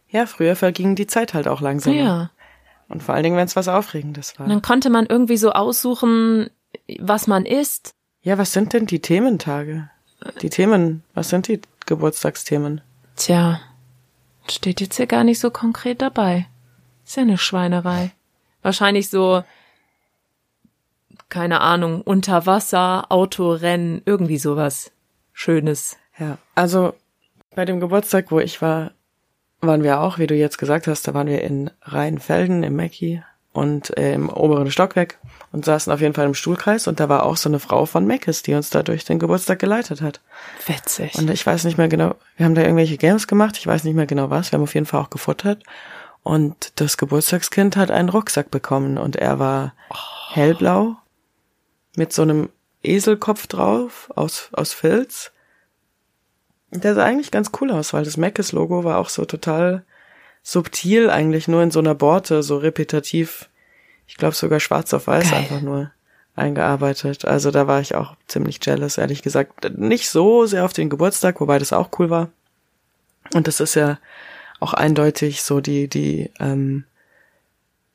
Ja, früher verging die Zeit halt auch langsamer. Ja. Und vor allen Dingen, wenn es was Aufregendes war. Und dann konnte man irgendwie so aussuchen, was man isst. Ja, was sind denn die Thementage? Die Themen, was sind die Geburtstagsthemen? Tja, steht jetzt hier gar nicht so konkret dabei. Ist ja eine Schweinerei. Wahrscheinlich so, keine Ahnung, Unterwasser, Autorennen, irgendwie sowas. Schönes. Ja, also bei dem Geburtstag, wo ich war, waren wir auch, wie du jetzt gesagt hast, da waren wir in Rheinfelden im Mackie und äh, im oberen Stockwerk und saßen auf jeden Fall im Stuhlkreis und da war auch so eine Frau von Meckes, die uns da durch den Geburtstag geleitet hat. Witzig. Und ich weiß nicht mehr genau, wir haben da irgendwelche Games gemacht, ich weiß nicht mehr genau was, wir haben auf jeden Fall auch gefuttert. Und das Geburtstagskind hat einen Rucksack bekommen und er war hellblau mit so einem Eselkopf drauf aus, aus Filz. Der sah eigentlich ganz cool aus, weil das Macis-Logo war auch so total subtil, eigentlich nur in so einer Borte, so repetitiv. Ich glaube sogar schwarz auf weiß Geil. einfach nur eingearbeitet. Also da war ich auch ziemlich jealous, ehrlich gesagt. Nicht so sehr auf den Geburtstag, wobei das auch cool war. Und das ist ja auch eindeutig so die, die, ähm,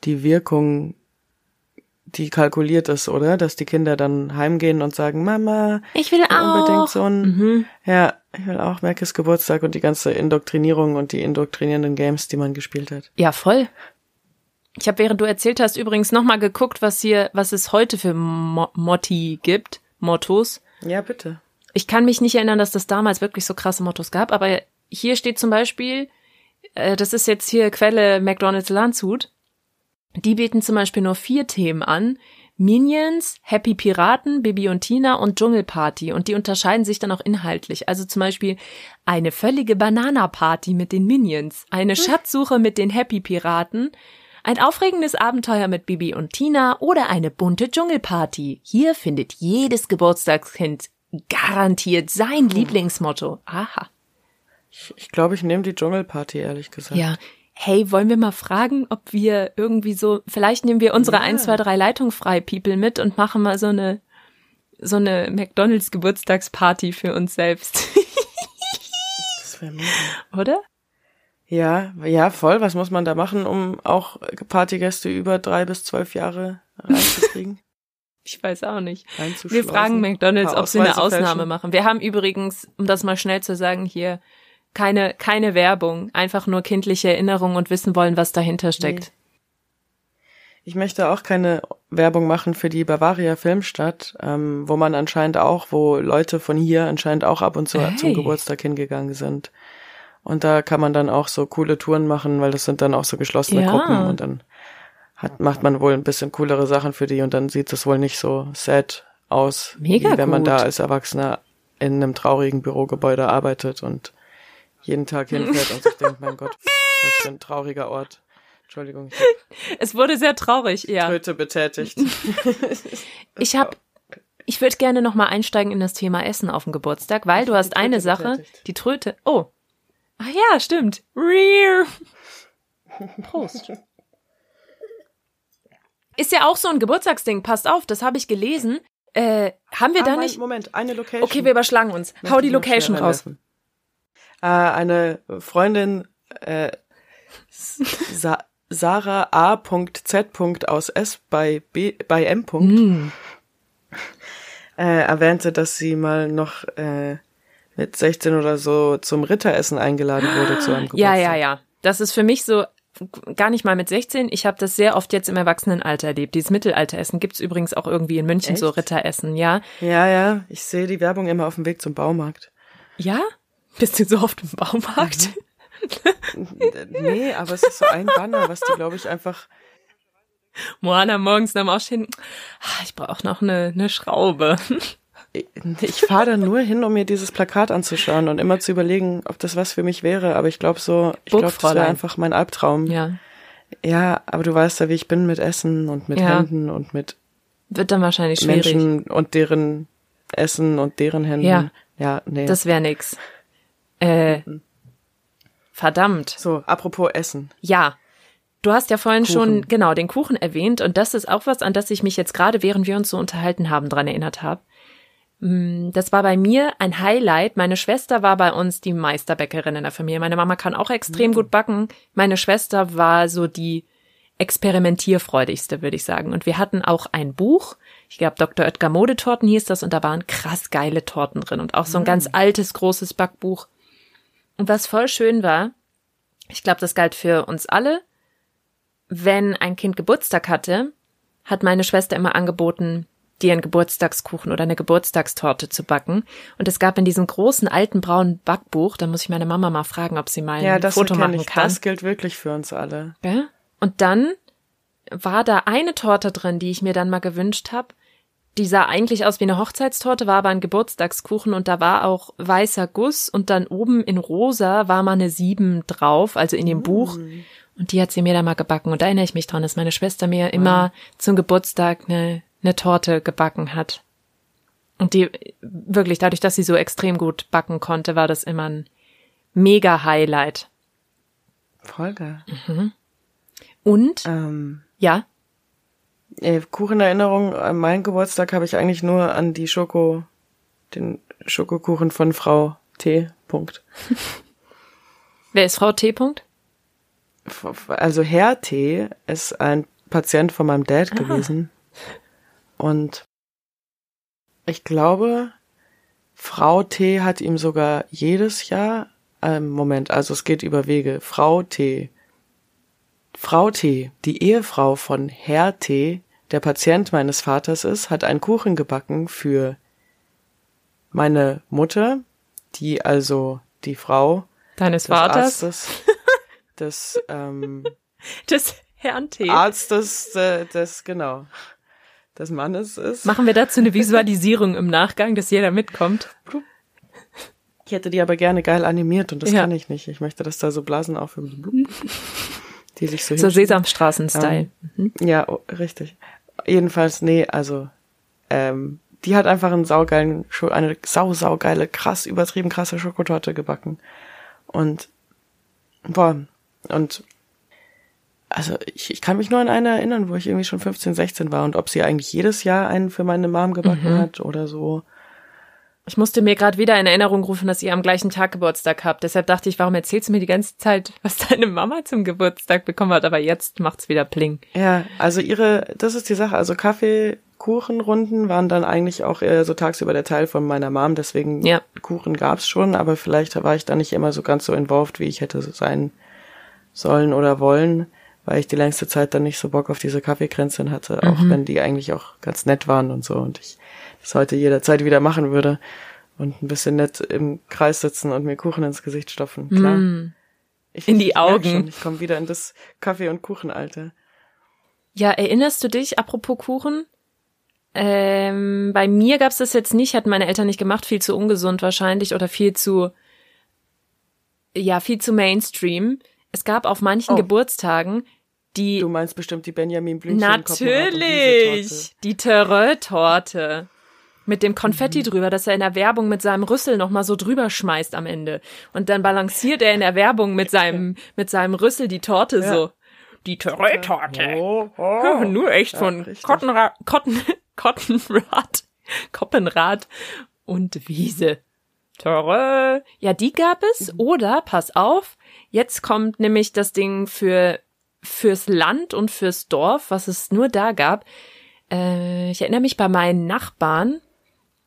die Wirkung, die kalkuliert ist, oder? Dass die Kinder dann heimgehen und sagen, Mama, ich will will unbedingt auch. so ein, Mhm. ja, ich will auch Merkes Geburtstag und die ganze Indoktrinierung und die indoktrinierenden Games, die man gespielt hat. Ja, voll. Ich habe, während du erzählt hast, übrigens nochmal geguckt, was hier, was es heute für Mo Motti gibt, Mottos. Ja, bitte. Ich kann mich nicht erinnern, dass das damals wirklich so krasse Mottos gab, aber hier steht zum Beispiel, äh, das ist jetzt hier Quelle McDonald's Landshut, die bieten zum Beispiel nur vier Themen an. Minions, Happy Piraten, Bibi und Tina und Dschungelparty. Und die unterscheiden sich dann auch inhaltlich. Also zum Beispiel eine völlige Banana-Party mit den Minions, eine Schatzsuche mit den Happy Piraten, ein aufregendes Abenteuer mit Bibi und Tina oder eine bunte Dschungelparty. Hier findet jedes Geburtstagskind garantiert sein Lieblingsmotto. Aha. Ich, ich glaube, ich nehme die Dschungelparty, ehrlich gesagt. Ja. Hey, wollen wir mal fragen, ob wir irgendwie so, vielleicht nehmen wir unsere Ja. 1, 2, 3 Leitung frei People mit und machen mal so eine, so eine McDonalds Geburtstagsparty für uns selbst. Das wäre mega. Oder? Ja, ja, voll. Was muss man da machen, um auch Partygäste über drei bis zwölf Jahre reinzukriegen? Ich weiß auch nicht. Wir fragen McDonalds, ob sie eine Ausnahme fälschen? machen. Wir haben übrigens, um das mal schnell zu sagen, hier keine, keine Werbung, einfach nur kindliche Erinnerung und wissen wollen, was dahinter steckt. Ich möchte auch keine Werbung machen für die Bavaria Filmstadt, ähm, wo man anscheinend auch, wo Leute von hier anscheinend auch ab und zu Hey. zum Geburtstag hingegangen sind. Und da kann man dann auch so coole Touren machen, weil das sind dann auch so geschlossene Ja. Gruppen und dann hat, macht man wohl ein bisschen coolere Sachen für die und dann sieht es wohl nicht so sad aus, Mega wie wenn man gut. da als Erwachsener in einem traurigen Bürogebäude arbeitet und jeden Tag hinfährt und sich denkt, mein Gott, was für ein trauriger Ort. Entschuldigung, Es wurde sehr traurig, ja. Tröte betätigt. Ich habe ich würde gerne noch mal einsteigen in das Thema Essen auf dem Geburtstag, weil du hast eine Sache, betätigt. die Tröte. Oh. Ach ja, stimmt. Rear. Prost. Ist ja auch so ein Geburtstagsding, passt auf, das habe ich gelesen. Äh, haben wir Ah, da mein- nicht Moment, eine Location. Okay, wir überschlagen uns. Hau die Möchte ich noch Location raus. einwerfen. Äh, eine Freundin, äh, Sa Sarah A.Z. aus S bei B, bei M. Mm. Äh, erwähnte, dass sie mal noch äh, mit 16 oder so zum Ritteressen eingeladen wurde zu einem Geburtstag. Ja, ja, ja. Das ist für mich so gar nicht mal mit 16. Ich habe das sehr oft jetzt im Erwachsenenalter erlebt. Dieses Mittelalteressen gibt's übrigens auch irgendwie in München, so Echt? Ritteressen, ja. Ja, ja, ich sehe die Werbung immer auf dem Weg zum Baumarkt. Ja? Bist du so oft im Baumarkt? Nee, aber es ist so ein Banner, was die, glaube ich, einfach Moana morgens nach dem Aufstehen, ah, ich brauche noch eine, eine Schraube. Ich fahre da nur hin, um mir dieses Plakat anzuschauen und immer zu überlegen, ob das was für mich wäre. Aber ich glaube so, ich glaube, das wäre einfach mein Albtraum. Ja. Ja, aber du weißt ja, wie ich bin mit Essen und mit Ja. Händen und mit wird dann wahrscheinlich schwierig. Menschen und deren essen und deren Händen. Ja. Ja, nee. Das wäre nix. Äh, verdammt. so, apropos Essen. Ja. Du hast ja vorhin Kuchen. schon genau den Kuchen erwähnt und das ist auch was, an das ich mich jetzt gerade, während wir uns so unterhalten haben, dran erinnert habe. Mm, Das war bei mir ein Highlight. Meine Schwester war bei uns die Meisterbäckerin in der Familie. Meine Mama kann auch extrem gut backen. Meine Schwester war so die experimentierfreudigste, würde ich sagen. Und wir hatten auch ein Buch. Ich glaube, Dr. Oetker Modetorten hieß das und da waren krass geile Torten drin und auch so ein ganz altes, großes Backbuch. Und was voll schön war, ich glaube, das galt für uns alle, wenn ein Kind Geburtstag hatte, hat meine Schwester immer angeboten, dir einen Geburtstagskuchen oder eine Geburtstagstorte zu backen. Und es gab in diesem großen alten braunen Backbuch, da muss ich meine Mama mal fragen, ob sie mal Ja, ein das Foto machen ich. kann. Das gilt wirklich für uns alle. Ja? Und dann war da eine Torte drin, die ich mir dann mal gewünscht habe. Die sah eigentlich aus wie eine Hochzeitstorte, war aber ein Geburtstagskuchen und da war auch weißer Guss und dann oben in rosa war mal eine Sieben drauf, also in dem Buch. Und die hat sie mir dann mal gebacken und da erinnere ich mich dran, dass meine Schwester mir immer zum Geburtstag eine, eine Torte gebacken hat. Und die wirklich, dadurch, dass sie so extrem gut backen konnte, war das immer ein mega Highlight. Voll geil. Und, Ähm, ja, Kuchenerinnerung an meinen Geburtstag habe ich eigentlich nur an die Schoko, den Schokokuchen von Frau T. Punkt. wer ist Frau T. Punkt? Also Herr T. ist ein Patient von meinem Dad gewesen. Und ich glaube, Frau T. hat ihm sogar jedes Jahr, ähm, Moment, also es geht über Wege. Frau T. Frau T., die Ehefrau von Herr T., der Patient meines Vaters ist, hat einen Kuchen gebacken für meine Mutter, die also die Frau Deines des Vaters? Arztes, des ähm, Des Herrn T. Arztes, äh, des, genau, des Mannes ist. Machen wir dazu eine Visualisierung im Nachgang, dass jeder mitkommt. Ich hätte die aber gerne geil animiert und das Ja. kann ich nicht. Ich möchte, dass da so Blasen aufhören, die sich so So. Sesamstraßen-Style. Ja, oh, richtig. Jedenfalls, nee, also, ähm, die hat einfach einen saugeilen, eine sau, saugeile, krass, übertrieben krasse Schokotorte gebacken. Und, boah, und, also, ich, ich kann mich nur an eine erinnern, wo ich irgendwie schon 15, 16 war und ob sie eigentlich jedes Jahr einen für meine Mom gebacken hat oder so. Ich musste mir gerade wieder in Erinnerung rufen, dass ihr am gleichen Tag Geburtstag habt. Deshalb dachte ich, warum erzählst du mir die ganze Zeit, was deine Mama zum Geburtstag bekommen hat? Aber jetzt macht's wieder Pling. Ja, also ihre, das ist die Sache, also Kaffeekuchenrunden waren dann eigentlich auch eher so tagsüber der Teil von meiner Mom, deswegen Ja. Kuchen gab's schon, aber vielleicht war ich da nicht immer so ganz so involved, wie ich hätte sein sollen oder wollen, weil ich die längste Zeit dann nicht so Bock auf diese Kaffeekränzchen hatte, auch wenn die eigentlich auch ganz nett waren und so und ich das heute jederzeit wieder machen würde und ein bisschen nett im Kreis sitzen und mir Kuchen ins Gesicht stopfen, klar. Ich, In die ich Augen. Schon, ich komme wieder in das Kaffee- und Kuchenalter. Ja, erinnerst du dich, apropos Kuchen? Ähm, bei mir gab's das jetzt nicht, hatten meine Eltern nicht gemacht, viel zu ungesund wahrscheinlich oder viel zu, ja, viel zu Mainstream. Es gab auf manchen Oh. Geburtstagen die Du meinst bestimmt die Benjamin Blümchen Natürlich, die Terrell-Torte. Mit dem Konfetti drüber, dass er in der Werbung mit seinem Rüssel nochmal so drüber schmeißt am Ende. Und dann balanciert er in der Werbung mit seinem, mit seinem Rüssel die Torte so. Die Terrell-Torte. Oh, oh. Nur echt von richtig. Cottonrad, Cotton, Koppenrad und Wiese. Terrell. Ja, die gab es. Oder, pass auf, jetzt kommt nämlich das Ding für fürs Land und fürs Dorf, was es nur da gab. Äh, ich erinnere mich bei meinen Nachbarn,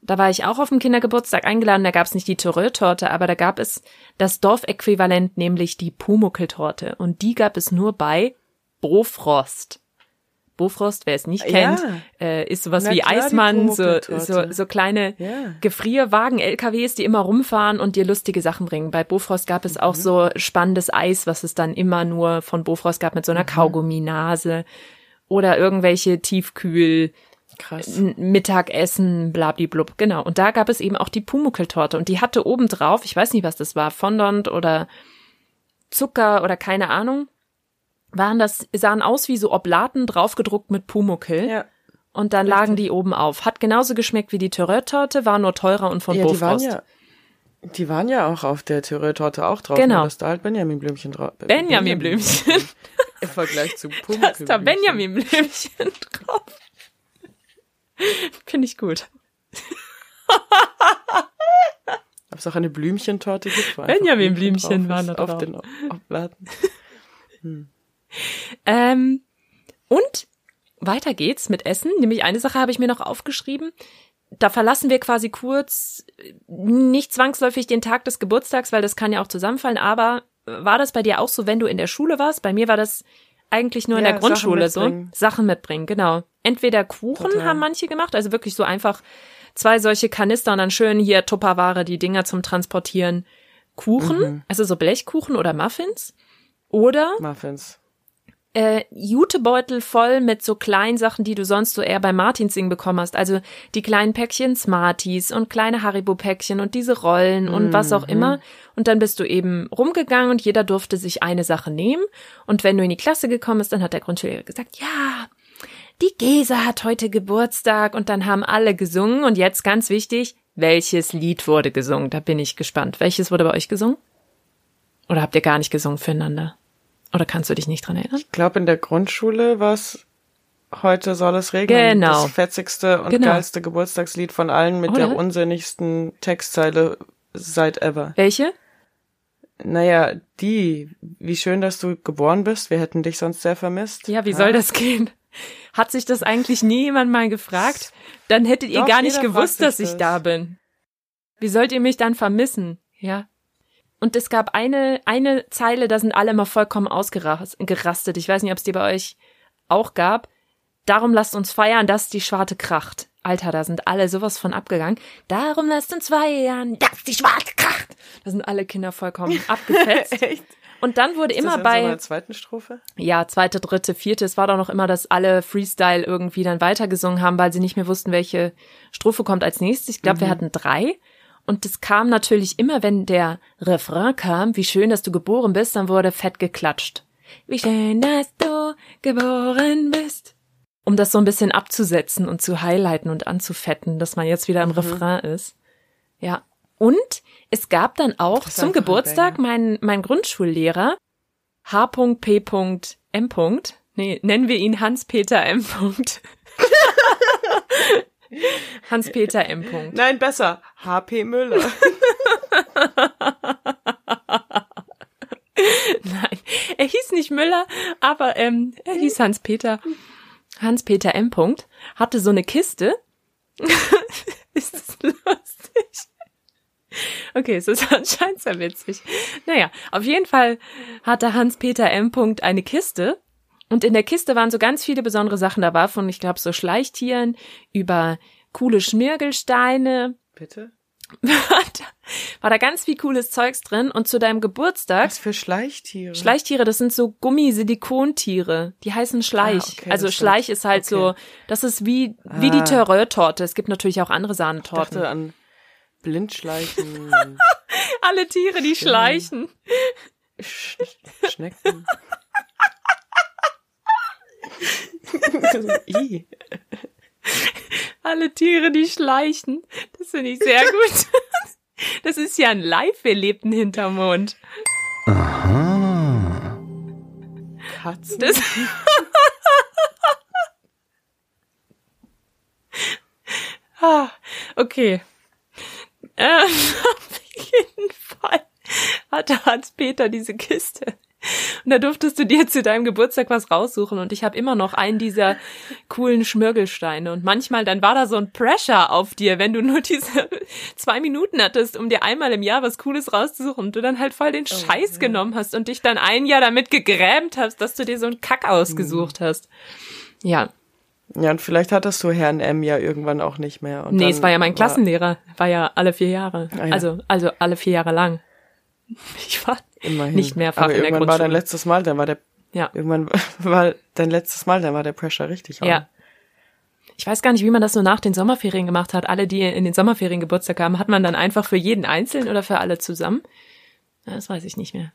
da war ich auch auf dem Kindergeburtstag eingeladen, da gab es nicht die Terrell-Torte, aber da gab es das Dorfäquivalent, nämlich die Pumuckeltorte. Und die gab es nur bei Bofrost. Bofrost, wer es nicht Ja. kennt, äh, ist sowas Na wie klar, Eismann, so, so, so kleine Ja. Gefrierwagen, LKWs, die immer rumfahren und dir lustige Sachen bringen. Bei Bofrost gab es auch so spannendes Eis, was es dann immer nur von Bofrost gab mit so einer Kaugumminase oder irgendwelche Tiefkühl Krass. Mittagessen, blablablub, genau. Und da gab es eben auch die Pumuckeltorte und die hatte oben drauf, ich weiß nicht, was das war, Fondant oder Zucker oder keine Ahnung, waren das, sahen aus wie so Oblaten draufgedruckt mit Pumuckel. Ja. und dann lagen die oben auf. Hat genauso geschmeckt wie die Tourette-Torte, war nur teurer und von ja, die waren Bofrost. ja, die waren ja auch auf der Tourette-Torte auch drauf. Genau. nur da halt Benjamin Blümchen drauf. Benjamin Blümchen. Im Vergleich zu Da Pumuckl ist da Benjamin Blümchen drauf. Finde ich gut. Ob es auch eine Blümchentorte gibt? Benjamin Blümchen waren da auf drauf. den Obladen. Ähm, und weiter geht's mit Essen. Nämlich eine Sache habe ich mir noch aufgeschrieben. Da verlassen wir quasi kurz nicht zwangsläufig den Tag des Geburtstags, weil das kann ja auch zusammenfallen. Aber war das bei dir auch so, wenn du in der Schule warst? Bei mir war das eigentlich nur in Ja, der Grundschule Sachen so. mitbringen. Sachen mitbringen, genau. Entweder Kuchen Total. haben manche gemacht, also wirklich so einfach zwei solche Kanister und dann schön hier Tupperware, die Dinger zum Transportieren. Kuchen, Mhm. also so Blechkuchen oder Muffins. Oder Muffins. Äh, Jutebeutel voll mit so kleinen Sachen, die du sonst so eher bei Martinsing bekommen hast. Also die kleinen Päckchen Smarties und kleine Haribo-Päckchen und diese Rollen und was auch immer. Und dann bist du eben rumgegangen und jeder durfte sich eine Sache nehmen. Und wenn du in die Klasse gekommen bist, dann hat der Grundschullehrer gesagt, ja, die Gesa hat heute Geburtstag und dann haben alle gesungen. Und jetzt ganz wichtig, welches Lied wurde gesungen? Da bin ich gespannt. Welches wurde bei euch gesungen? Oder habt ihr gar nicht gesungen füreinander? Oder kannst du dich nicht dran erinnern? Ich glaube, in der Grundschule war es Heute soll es regnen. Genau. Das fetzigste und Genau. geilste Geburtstagslied von allen mit der Oder? unsinnigsten Textzeile seit ever. Welche? Naja, die, wie schön, dass du geboren bist. Wir hätten dich sonst sehr vermisst. Ja, wie soll das gehen? Hat sich das eigentlich nie jemand mal gefragt? Dann hättet ihr Doch, gar nicht gewusst, dass ich das. da bin. Wie sollt ihr mich dann vermissen? Ja. Und es gab eine, eine Zeile, da sind alle immer vollkommen ausgerastet. Ich weiß nicht, ob es die bei euch auch gab. Darum lasst uns feiern, dass die Schwarte kracht. Alter, da sind alle sowas von abgegangen. Darum lasst uns feiern, dass die Schwarte kracht. Da sind alle Kinder vollkommen abgefetzt. Echt? Und dann wurde immer das in bei so einer zweiten Strophe? ja, zweite, dritte, vierte. Es war doch noch immer, dass alle Freestyle irgendwie dann weitergesungen haben, weil sie nicht mehr wussten, welche Strophe kommt als nächstes. Ich glaube, wir hatten drei. Und das kam natürlich immer, wenn der Refrain kam, wie schön, dass du geboren bist, dann wurde fett geklatscht. Wie schön, dass du geboren bist. Um das so ein bisschen abzusetzen und zu highlighten und anzufetten, dass man jetzt wieder im Refrain ist. Ja. Und es gab dann auch zum Geburtstag mein, mein Grundschullehrer, H.P.M. Nee, nennen wir ihn Hans-Peter M. Hans-Peter M. Nein, besser. H.P. Müller. Nein, er hieß nicht Müller, aber ähm, er hieß Hans-Peter. Hans-Peter M. hatte so eine Kiste. ist das lustig? Okay, es ist anscheinend sehr witzig. Naja, auf jeden Fall hatte Hans-Peter M. eine Kiste. Und in der Kiste waren so ganz viele besondere Sachen. Da war von, ich glaube, so Schleichtieren über coole Schmirgelsteine. Bitte? War da, war da ganz viel cooles Zeugs drin. Und zu deinem Geburtstag Was für Schleichtiere? Schleichtiere, das sind so Gummisilikontiere. Die heißen Schleich. Ah, okay, also Schleich ist halt okay. so, das ist wie, wie die Ah. Terreur-Torte. Es gibt natürlich auch andere Ich Sahnetorten. dachte an Blindschleichen, Alle Tiere, die schleichen. Sch Schnecken. I. Alle Tiere, die schleichen. Das finde ich sehr gut. Das ist ja ein live erlebten Hintermond. Aha. Katzen. Das ah, okay. Ähm, auf jeden Fall hatte Hans-Peter diese Kiste. Und da durftest du dir zu deinem Geburtstag was raussuchen. Und ich habe immer noch einen dieser coolen Schmirgelsteine. Und manchmal, dann war da so ein Pressure auf dir, wenn du nur diese zwei Minuten hattest, um dir einmal im Jahr was Cooles rauszusuchen. Und du dann halt voll den Scheiß genommen hast und dich dann ein Jahr damit gegrämt hast, dass du dir so einen Kack ausgesucht hast. Ja, Ja, und vielleicht hattest du Herrn M ja irgendwann auch nicht mehr. Und nee, es war ja mein Klassenlehrer. War ja alle vier Jahre. Ah, ja. Also, also alle vier Jahre lang. Ich war Immerhin. nicht mehrfach Aber in der irgendwann war dein Grundschule. letztes Mal, dann war der, Ja. irgendwann war dein letztes Mal, dann war der Pressure richtig on. Ja. Ich weiß gar nicht, wie man das so nach den Sommerferien gemacht hat. Alle, die in den Sommerferien Geburtstag haben, hat man dann einfach für jeden einzeln oder für alle zusammen? Das weiß ich nicht mehr.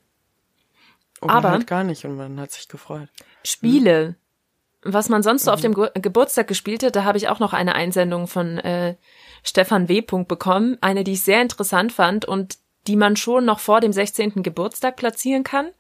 Oder Aber- halt gar nicht und man hat sich gefreut. Spiele. was man sonst so auf dem Ge Geburtstag gespielt hat, da habe ich auch noch eine Einsendung von äh, Stefan W. bekommen, eine, die ich sehr interessant fand und die man schon noch vor dem 16. Geburtstag platzieren kann.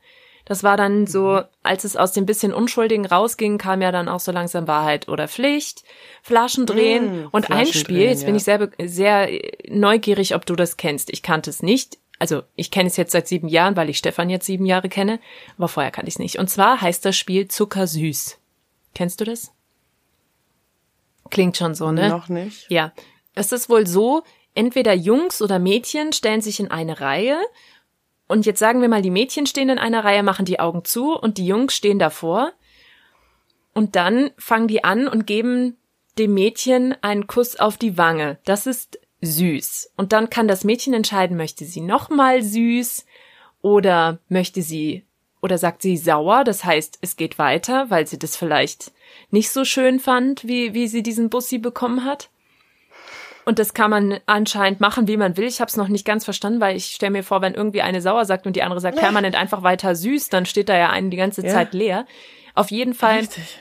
Das war dann so, mhm. als es aus dem bisschen Unschuldigen rausging, kam ja dann auch so langsam Wahrheit oder Pflicht, Flaschen drehen mm, und Flaschen ein Spiel. Drehen, jetzt bin ich sehr, sehr neugierig, ob du das kennst. Ich kannte es nicht. Also ich kenne es jetzt seit sieben Jahren, weil ich Stefan jetzt sieben Jahre kenne, aber vorher kannte ich es nicht. Und zwar heißt das Spiel Zuckersüß. Kennst du das? Klingt schon so, ne? Noch nicht. Ja. Es ist wohl so, entweder Jungs oder Mädchen stellen sich in eine Reihe und jetzt sagen wir mal, die Mädchen stehen in einer Reihe, machen die Augen zu und die Jungs stehen davor. Und dann fangen die an und geben dem Mädchen einen Kuss auf die Wange. Das ist süß. Und dann kann das Mädchen entscheiden, möchte sie nochmal süß oder möchte sie oder sagt sie sauer, das heißt, es geht weiter, weil sie das vielleicht nicht so schön fand, wie, wie sie diesen Bussi bekommen hat. Und das kann man anscheinend machen, wie man will. Ich habe es noch nicht ganz verstanden, weil ich stelle mir vor, wenn irgendwie eine sauer sagt und die andere sagt permanent einfach weiter süß, dann steht da ja einen die ganze ja. Zeit leer. Auf jeden Fall Richtig.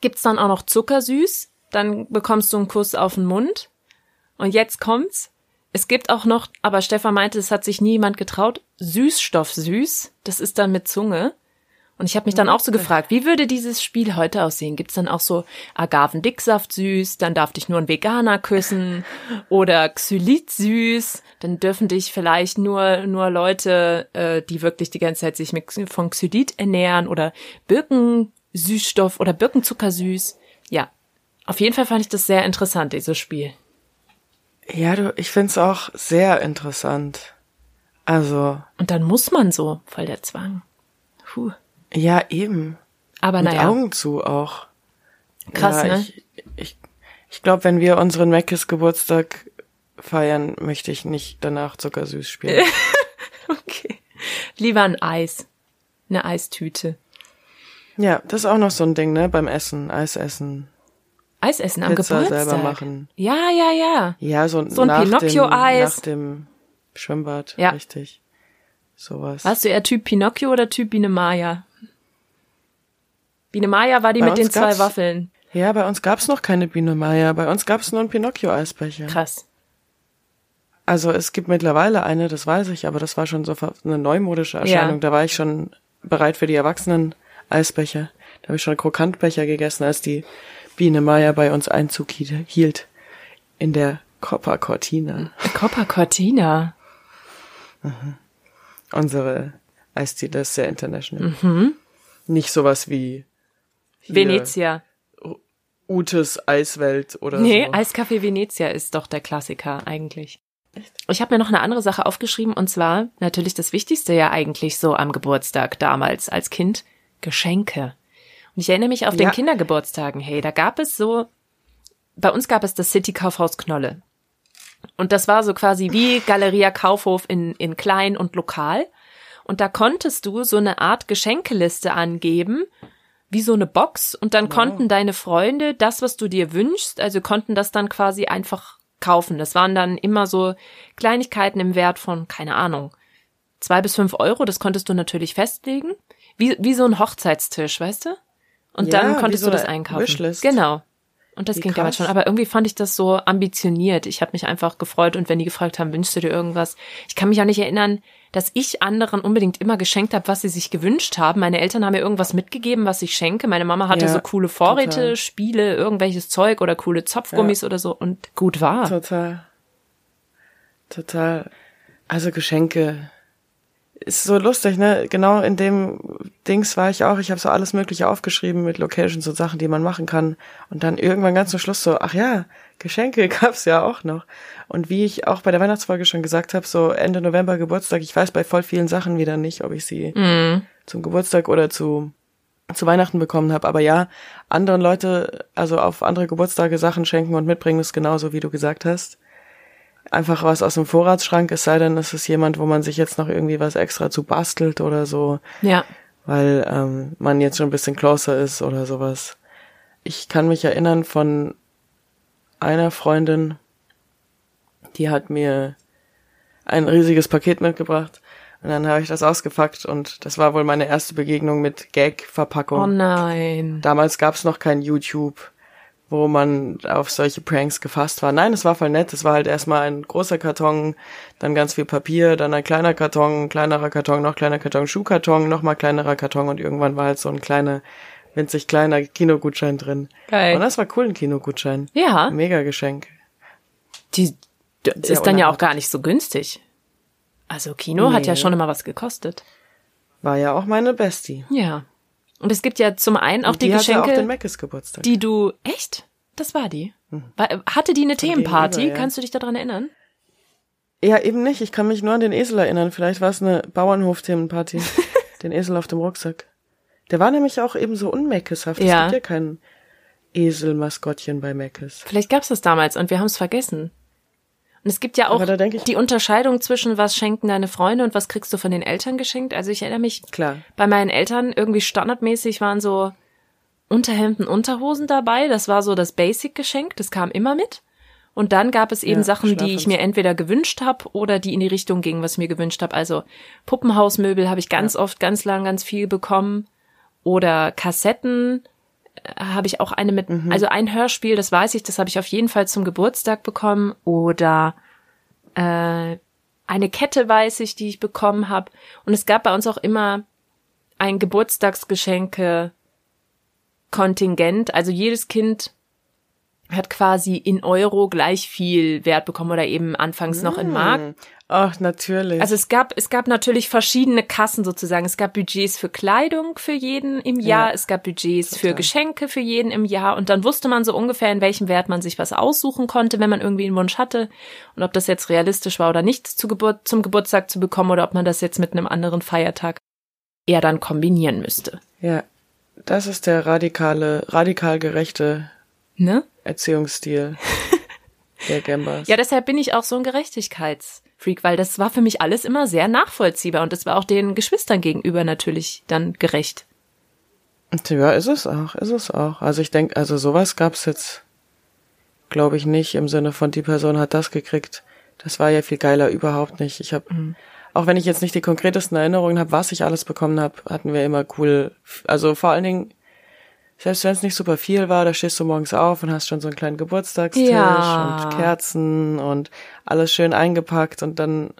gibt's dann auch noch Zuckersüß. Dann bekommst du einen Kuss auf den Mund. Und jetzt kommt's. Es gibt auch noch, aber Stefan meinte, es hat sich niemand getraut, Süßstoff süß. Das ist dann mit Zunge. Und ich habe mich dann auch so gefragt, wie würde dieses Spiel heute aussehen? Gibt's dann auch so Agavendicksaft süß, dann darf dich nur ein Veganer küssen oder Xylit süß, dann dürfen dich vielleicht nur nur Leute, äh, die wirklich die ganze Zeit sich mit, von Xylit ernähren oder Birkensüßstoff oder Birkenzucker süß. Ja, auf jeden Fall fand ich das sehr interessant, dieses Spiel. Ja, du, ich find's auch sehr interessant. Also. Und dann muss man so, voll der Zwang. Puh. Ja, eben. Aber Mit naja. Augen zu auch. Krass, ja, ne? Ich, ich, ich glaube, wenn wir unseren Mackes Geburtstag feiern, möchte ich nicht danach zuckersüß spielen. okay. Lieber ein Eis. Eine Eistüte. Ja, das ist auch noch so ein Ding, ne? Beim Essen, Eis essen. Eis essen am Pizza Geburtstag. selber machen. Ja, ja, ja. Ja, so, so ein Pinocchio-Eis. Nach dem Schwimmbad, ja. richtig. Sowas. Warst du eher Typ Pinocchio oder Typ Biene Maya? Biene Maya war die bei mit den zwei Waffeln. Ja, bei uns gab's noch keine Biene Maya. Bei uns gab's nur einen Pinocchio-Eisbecher. Krass. Also es gibt mittlerweile eine, das weiß ich, aber das war schon so eine neumodische Erscheinung. Ja. Da war ich schon bereit für die Erwachsenen Eisbecher. Da habe ich schon Krokantbecher gegessen, als die Biene Maya bei uns Einzug hielt. In der Coppa Cortina. Coppa Cortina. Mhm. Unsere Eisdiele ist sehr international. Mhm. Nicht sowas wie Venezia. Utes Eiswelt oder nee, so. Nee, Eiscafé Venezia ist doch der Klassiker eigentlich. Ich habe mir noch eine andere Sache aufgeschrieben und zwar natürlich das Wichtigste ja eigentlich so am Geburtstag damals als Kind, Geschenke. Und ich erinnere mich auf den Kindergeburtstagen, hey, da gab es so, bei uns gab es das City Kaufhaus Knolle. Und das war so quasi wie Galeria Kaufhof in, in klein und lokal. Und da konntest du so eine Art Geschenkeliste angeben, wie so eine Box. Und dann wow. konnten deine Freunde das, was du dir wünschst, also konnten das dann quasi einfach kaufen. Das waren dann immer so Kleinigkeiten im Wert von, keine Ahnung, zwei bis fünf Euro. Das konntest du natürlich festlegen. Wie, wie so ein Hochzeitstisch, weißt du? Und ja, dann konntest so du das einkaufen. Wishlist. Genau. Und das Wie ging krass. damals schon. Aber irgendwie fand ich das so ambitioniert. Ich habe mich einfach gefreut und wenn die gefragt haben, wünschst du dir irgendwas? Ich kann mich auch nicht erinnern, dass ich anderen unbedingt immer geschenkt habe, was sie sich gewünscht haben. Meine Eltern haben mir irgendwas mitgegeben, was ich schenke. Meine Mama hatte ja, so coole Vorräte, total. Spiele, irgendwelches Zeug oder coole Zopfgummis ja. oder so und gut war. Total. Total. Also Geschenke ist so lustig, ne? Genau in dem Dings war ich auch. Ich habe so alles Mögliche aufgeschrieben mit Locations und Sachen, die man machen kann. Und dann irgendwann ganz zum Schluss so, ach ja, Geschenke gab's ja auch noch. Und wie ich auch bei der Weihnachtsfolge schon gesagt habe, so Ende November Geburtstag, ich weiß bei voll vielen Sachen wieder nicht, ob ich sie mm. zum Geburtstag oder zu zu Weihnachten bekommen habe. Aber ja, anderen Leute, also auf andere Geburtstage Sachen schenken und mitbringen, ist genauso, wie du gesagt hast einfach was aus dem Vorratsschrank, es sei denn, es ist jemand, wo man sich jetzt noch irgendwie was extra zu bastelt oder so. Ja. Weil ähm, man jetzt schon ein bisschen closer ist oder sowas. Ich kann mich erinnern von einer Freundin, die hat mir ein riesiges Paket mitgebracht Und dann habe ich das ausgepackt und das war wohl meine erste Begegnung mit Gag-Verpackung. Oh nein. Damals gab es noch kein YouTube, wo man auf solche Pranks gefasst war. Nein, es war voll nett. Es war halt erstmal ein großer Karton, dann ganz viel Papier, dann ein kleiner Karton, ein kleinerer Karton, noch kleiner Karton, Schuhkarton, noch mal kleinerer Karton und irgendwann war halt so ein kleiner, winzig kleiner Kinogutschein drin. Geil. Und das war cool, ein Kinogutschein. Ja, Mega Geschenk. die Sehr ist dann ja auch gar nicht so günstig. Also Kino hat ja Nee. schon immer was gekostet. War ja auch meine Bestie. Ja. Und es gibt ja zum einen auch Und die, die auch Geschenke, Geburtstag. die du echt? Das war die. War, hatte die eine Themenparty? gegenüber, ja. Kannst du dich daran erinnern? Ja, eben nicht. Ich kann mich nur an den Esel erinnern. Vielleicht war es eine Bauernhof-Themenparty. den Esel auf dem Rucksack. Der war nämlich auch eben so unmeckeshaft. Ja. Es gibt ja kein Esel-Maskottchen bei Meckes. Vielleicht gab's das damals und wir haben es vergessen. Und es gibt ja auch die Unterscheidung zwischen was schenken deine Freunde und was kriegst du von den Eltern geschenkt. Also ich erinnere mich Klar. bei meinen Eltern irgendwie standardmäßig waren so Unterhemden, Unterhosen dabei. Das war so das Basic-Geschenk. Das kam immer mit. Und dann gab es eben Ja, Sachen, die ich mir entweder gewünscht habe oder die in die Richtung gingen, was ich mir gewünscht habe. Also Puppenhausmöbel habe ich ganz oft, ganz lang, ganz viel bekommen. Oder Kassetten habe ich auch eine mit, Mhm. also ein Hörspiel, das weiß ich, das habe ich auf jeden Fall zum Geburtstag bekommen. Oder äh, eine Kette weiß ich, die ich bekommen habe. Und es gab bei uns auch immer ein Geburtstagsgeschenke Kontingent. Also jedes Kind hat quasi in Euro gleich viel Wert bekommen oder eben anfangs noch in Mark. Ach, natürlich. Also es gab, es gab natürlich verschiedene Kassen sozusagen. Es gab Budgets für Kleidung für jeden im Jahr, Ja, es gab Budgets für total. Geschenke für jeden im Jahr und dann wusste man so ungefähr, in welchem Wert man sich was aussuchen konnte, wenn man irgendwie einen Wunsch hatte und ob das jetzt realistisch war oder nicht zu Geburt, zum Geburtstag zu bekommen oder ob man das jetzt mit einem anderen Feiertag eher dann kombinieren müsste. ja. Das ist der radikale, radikal gerechte Ne? Erziehungsstil der Gambas. Ja, deshalb bin ich auch so ein Gerechtigkeitsfreak, weil das war für mich alles immer sehr nachvollziehbar und das war auch den Geschwistern gegenüber natürlich dann gerecht. Ja, ist es auch, ist es auch. Also ich denke, also sowas gab's jetzt, glaube ich, nicht im Sinne von die Person hat das gekriegt. Das war ja viel geiler, überhaupt nicht. Ich habe, auch wenn ich jetzt nicht die konkretesten Erinnerungen habe, was ich alles bekommen habe, hatten wir immer cool. Also vor allen Dingen, selbst wenn es nicht super viel war, da stehst du morgens auf und hast schon so einen kleinen Geburtstagstisch Ja. und Kerzen und alles schön eingepackt und dann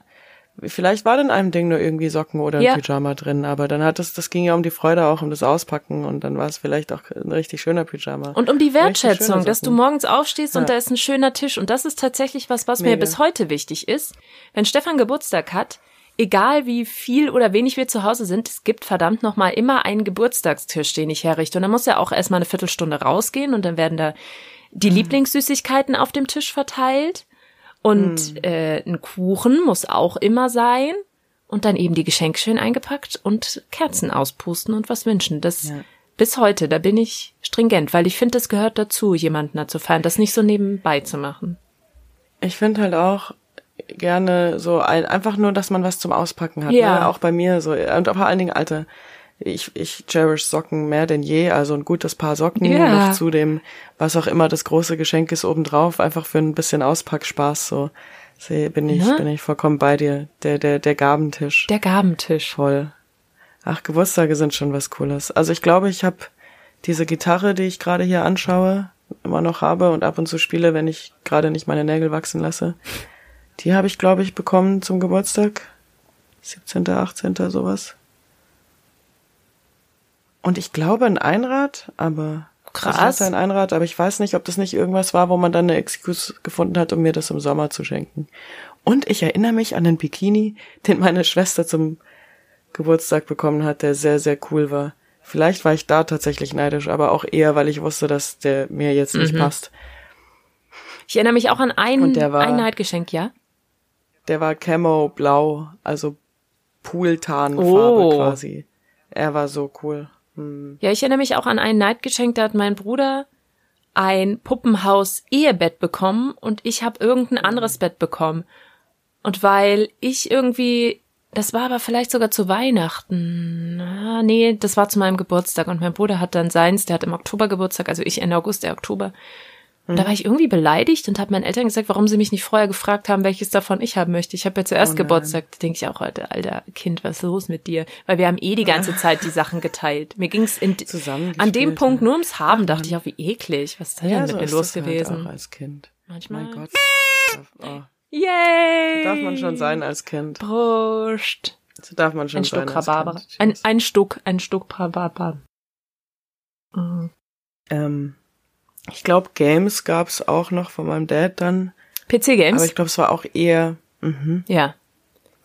Vielleicht war in einem Ding nur irgendwie Socken oder ein Ja. Pyjama drin, aber dann hat es, das ging ja um die Freude auch, um das Auspacken und dann war es vielleicht auch ein richtig schöner Pyjama. Und um die Wertschätzung, dass du morgens aufstehst Ja. und da ist ein schöner Tisch. Und das ist tatsächlich was, was mir Mega. bis heute wichtig ist. Wenn Stefan Geburtstag hat, egal wie viel oder wenig wir zu Hause sind, es gibt verdammt nochmal immer einen Geburtstagstisch, den ich herrichte. Und dann muss er auch erstmal eine Viertelstunde rausgehen und dann werden da die Lieblingssüßigkeiten auf dem Tisch verteilt. Und äh, ein Kuchen muss auch immer sein. Und dann eben die Geschenke schön eingepackt und Kerzen auspusten und was wünschen. Das Ja. bis heute, da bin ich stringent, weil ich finde, das gehört dazu, jemanden da zu feiern, das nicht so nebenbei zu machen. Ich finde halt auch gerne so ein, einfach nur, dass man was zum Auspacken hat. Ja. Ne? Auch bei mir so. Und vor allen Dingen, Alter, ich, ich cherish Socken mehr denn je. Also ein gutes Paar Socken Ja. noch zu dem, was auch immer das große Geschenk ist obendrauf, einfach für ein bisschen Auspackspaß. So Seh, bin ich, Ne? bin ich vollkommen bei dir. Der, der, der Gabentisch. Der Gabentisch. Voll. Ach, Geburtstage sind schon was Cooles. Also ich glaube, ich habe diese Gitarre, die ich gerade hier anschaue, immer noch habe und ab und zu spiele, wenn ich gerade nicht meine Nägel wachsen lasse. Die habe ich, glaube ich, bekommen zum Geburtstag. 17., 18., sowas. Und ich glaube ein Einrad, aber Krass. Ich hatte ein Einrad, aber ich weiß nicht, ob das nicht irgendwas war, wo man dann eine Excuse gefunden hat, um mir das im Sommer zu schenken. Und ich erinnere mich an den Bikini, den meine Schwester zum Geburtstag bekommen hat, der sehr, sehr cool war. Vielleicht war ich da tatsächlich neidisch, aber auch eher, weil ich wusste, dass der mir jetzt nicht Mhm. passt. Ich erinnere mich auch an ein Und der war- Einheitgeschenk, ja? Der war Camo blau, also Pooltarnfarbe Oh. quasi. Er war so cool. Hm. Ja, ich erinnere mich auch an ein Neidgeschenk, da hat mein Bruder ein Puppenhaus-Ehebett bekommen und ich habe irgendein anderes Bett bekommen. Und weil ich irgendwie, das war aber vielleicht sogar zu Weihnachten. Ah, nee, das war zu meinem Geburtstag und mein Bruder hat dann seins, der hat im Oktober Geburtstag, also ich Ende August, der Oktober. Und da war ich irgendwie beleidigt und habe meinen Eltern gesagt, warum sie mich nicht vorher gefragt haben, welches davon ich haben möchte. Ich habe ja zuerst Oh. Geburtstag. Da denke ich auch heute, alter Kind, was ist los mit dir? Weil wir haben eh die ganze Zeit die Sachen geteilt. Mir ging's in, Zusammengespielt, an dem Punkt ja. nur ums Haben. Dachte ich auch, wie eklig. Was ist denn mit so mir los das gewesen? Halt als Kind. Manchmal. Mein Gott. Oh, Yay! darf man schon sein als Kind. Prost. So darf man schon Ein sein Stück als Rhabarber. Kind. Ein, ein Stück, ein Stück Rhabarber. Mhm. ähm, ich glaube, Games gab's auch noch von meinem Dad dann. PC-Games? Aber ich glaube, es war auch eher, mhm. Ja.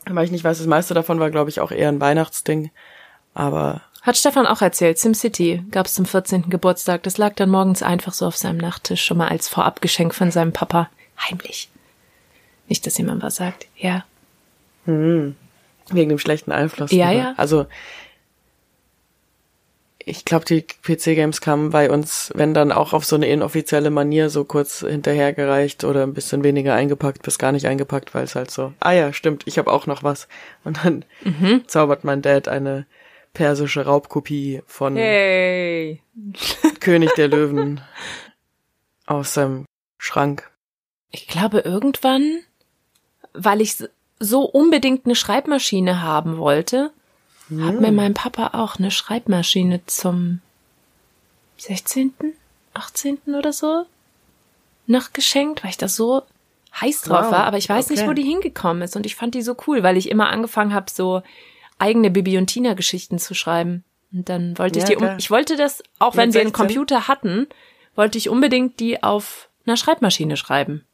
weil ich nicht weiß, das meiste davon war, glaube ich, auch eher ein Weihnachtsding. Aber Hat Stefan auch erzählt. SimCity gab's zum 14. Geburtstag. Das lag dann morgens einfach so auf seinem Nachttisch, schon mal als Vorabgeschenk von seinem Papa. Heimlich. Nicht, dass jemand was sagt. Ja. wegen dem schlechten Einfluss. Ja, lieber. ja. Also ich glaube, die PC-Games kamen bei uns, wenn dann auch auf so eine inoffizielle Manier so kurz hinterhergereicht oder ein bisschen weniger eingepackt, bis gar nicht eingepackt, weil es halt so, ah ja, stimmt, ich habe auch noch was. Und dann Mhm. zaubert mein Dad eine persische Raubkopie von Hey. König der Löwen aus seinem Schrank. Ich glaube, irgendwann, weil ich so unbedingt eine Schreibmaschine haben wollte, hat mir mein Papa auch eine Schreibmaschine zum 16., 18. oder so noch geschenkt, weil ich da so heiß drauf Wow, war. Aber ich weiß nicht, okay. wo die hingekommen ist. Und ich fand die so cool, weil ich immer angefangen habe, so eigene Bibi und Tina-Geschichten zu schreiben. Und dann wollte ich Ja, die, um, klar. ich wollte das, auch wenn wir einen 16? Computer hatten, wollte ich unbedingt die auf einer Schreibmaschine schreiben.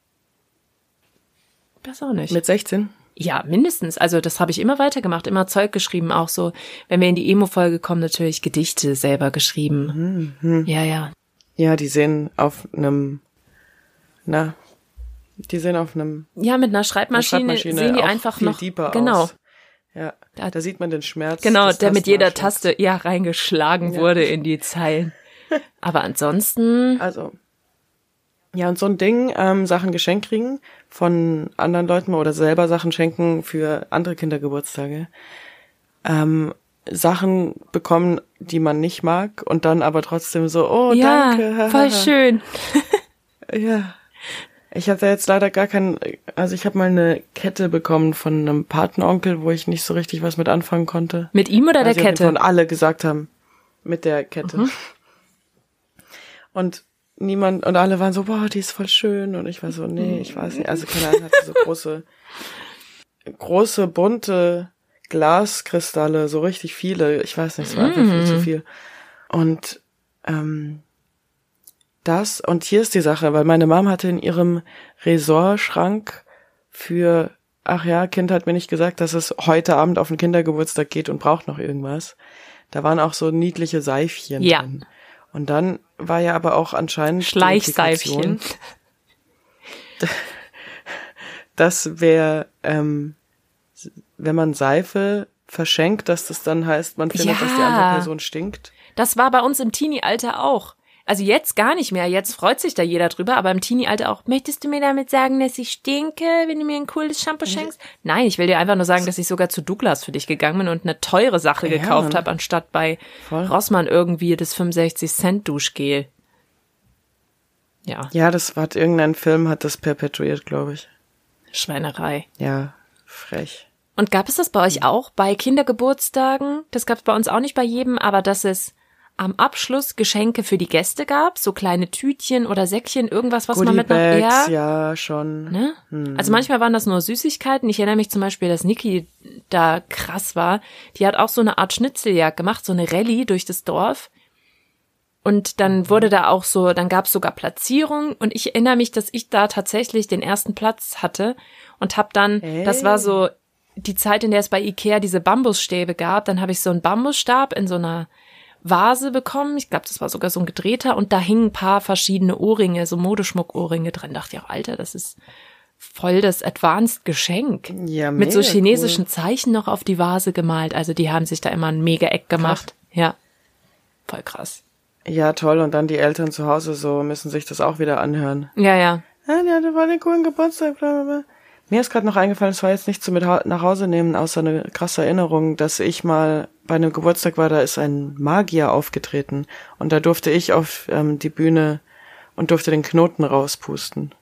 Das auch nicht. Mit 16? Ja, mindestens. Also das habe ich immer weitergemacht, immer Zeug geschrieben, auch so, wenn wir in die Emo-Folge kommen, natürlich Gedichte selber geschrieben. Mhm. Ja, ja. Ja, die sehen auf einem, na, die sehen auf einem Ja, mit einer Schreibmaschine, sehen die einfach viel noch. genau, aus. Ja, Da- da, sieht man den Schmerz. genau, der mit jeder. Taste ja reingeschlagen Ja. wurde in die Zeilen. Aber ansonsten, Also, ja, und so ein Ding, ähm, Sachen geschenkt kriegen von anderen Leuten oder selber Sachen schenken für andere Kindergeburtstage. Ähm, Sachen bekommen, die man nicht mag und dann aber trotzdem so, oh, ja, danke. voll schön. Ja. Ich hatte jetzt leider gar keinen, also ich habe mal eine Kette bekommen von einem Patenonkel, wo ich nicht so richtig was mit anfangen konnte. Mit ihm oder der Kette? Und alle gesagt haben, mit der Kette. Mhm. Und niemand, und alle waren so, boah, die ist voll schön. Und ich war so, nee, ich weiß nicht. Also keine Ahnung, hatte so große, große, bunte Glaskristalle, so richtig viele. Ich weiß nicht, es war einfach viel zu viel. Und ähm, das, und hier ist die Sache, weil meine Mom hatte in ihrem Ressortschrank für, ach ja, Kind hat mir nicht gesagt, dass es heute Abend auf den Kindergeburtstag geht und braucht noch irgendwas. Da waren auch so niedliche Seifchen Ja. drin. Und dann war ja aber auch anscheinend Schleichseifchen. Dass wer, ähm, wenn man Seife verschenkt, dass das dann heißt, man findet, dass die Ja. andere Person stinkt. Das war bei uns im Teenie-Alter auch. Also jetzt gar nicht mehr. Jetzt freut sich da jeder drüber, aber im Teenie-Alter auch. Möchtest du mir damit sagen, dass ich stinke, wenn du mir ein cooles Shampoo schenkst? Nein, ich will dir einfach nur sagen, dass ich sogar zu Douglas für dich gegangen bin und eine teure Sache Ja, gekauft habe, anstatt bei Voll. Rossmann irgendwie das 65 Cent Duschgel. Ja, Ja, das hat irgendein Film hat das perpetuiert, glaube ich. Schweinerei. Ja, frech. Und gab es das bei euch auch bei Kindergeburtstagen? Das gab es bei uns auch nicht bei jedem, aber dass es am Abschluss Geschenke für die Gäste gab, so kleine Tütchen oder Säckchen, irgendwas, was man mit nach Goodiebags, ja, ja, schon. ne? Also manchmal waren das nur Süßigkeiten. Ich erinnere mich zum Beispiel, dass Niki da krass war. Die hat auch so eine Art Schnitzeljagd gemacht, so eine Rallye durch das Dorf. Und dann wurde da auch so, dann gab es sogar Platzierungen und ich erinnere mich, dass ich da tatsächlich den ersten Platz hatte und habe dann, das war so die Zeit, in der es bei Ikea diese Bambusstäbe gab, dann habe ich so einen Bambusstab in so einer Vase bekommen. Ich glaube, das war sogar so ein gedrehter und da hingen ein paar verschiedene Ohrringe, so Modeschmuck-Ohrringe drin. Dachte ich auch, Alter, das ist voll das Advanced Geschenk. Ja, Mit so mega chinesischen cool. Zeichen noch auf die Vase gemalt. Also die haben sich da immer ein mega Eck gemacht. Ja. Voll krass. Ja, toll. Und dann die Eltern zu Hause so müssen sich das auch wieder anhören. Ja, ja. Ja, die hatte voll den coolen Geburtstag, bla, bla, bla. Mir ist gerade noch eingefallen, es war jetzt nicht zu mit nach Hause nehmen, außer eine krasse Erinnerung, dass ich mal bei einem Geburtstag war, da ist ein Magier aufgetreten und da durfte ich auf ähm, die Bühne und durfte den Knoten rauspusten.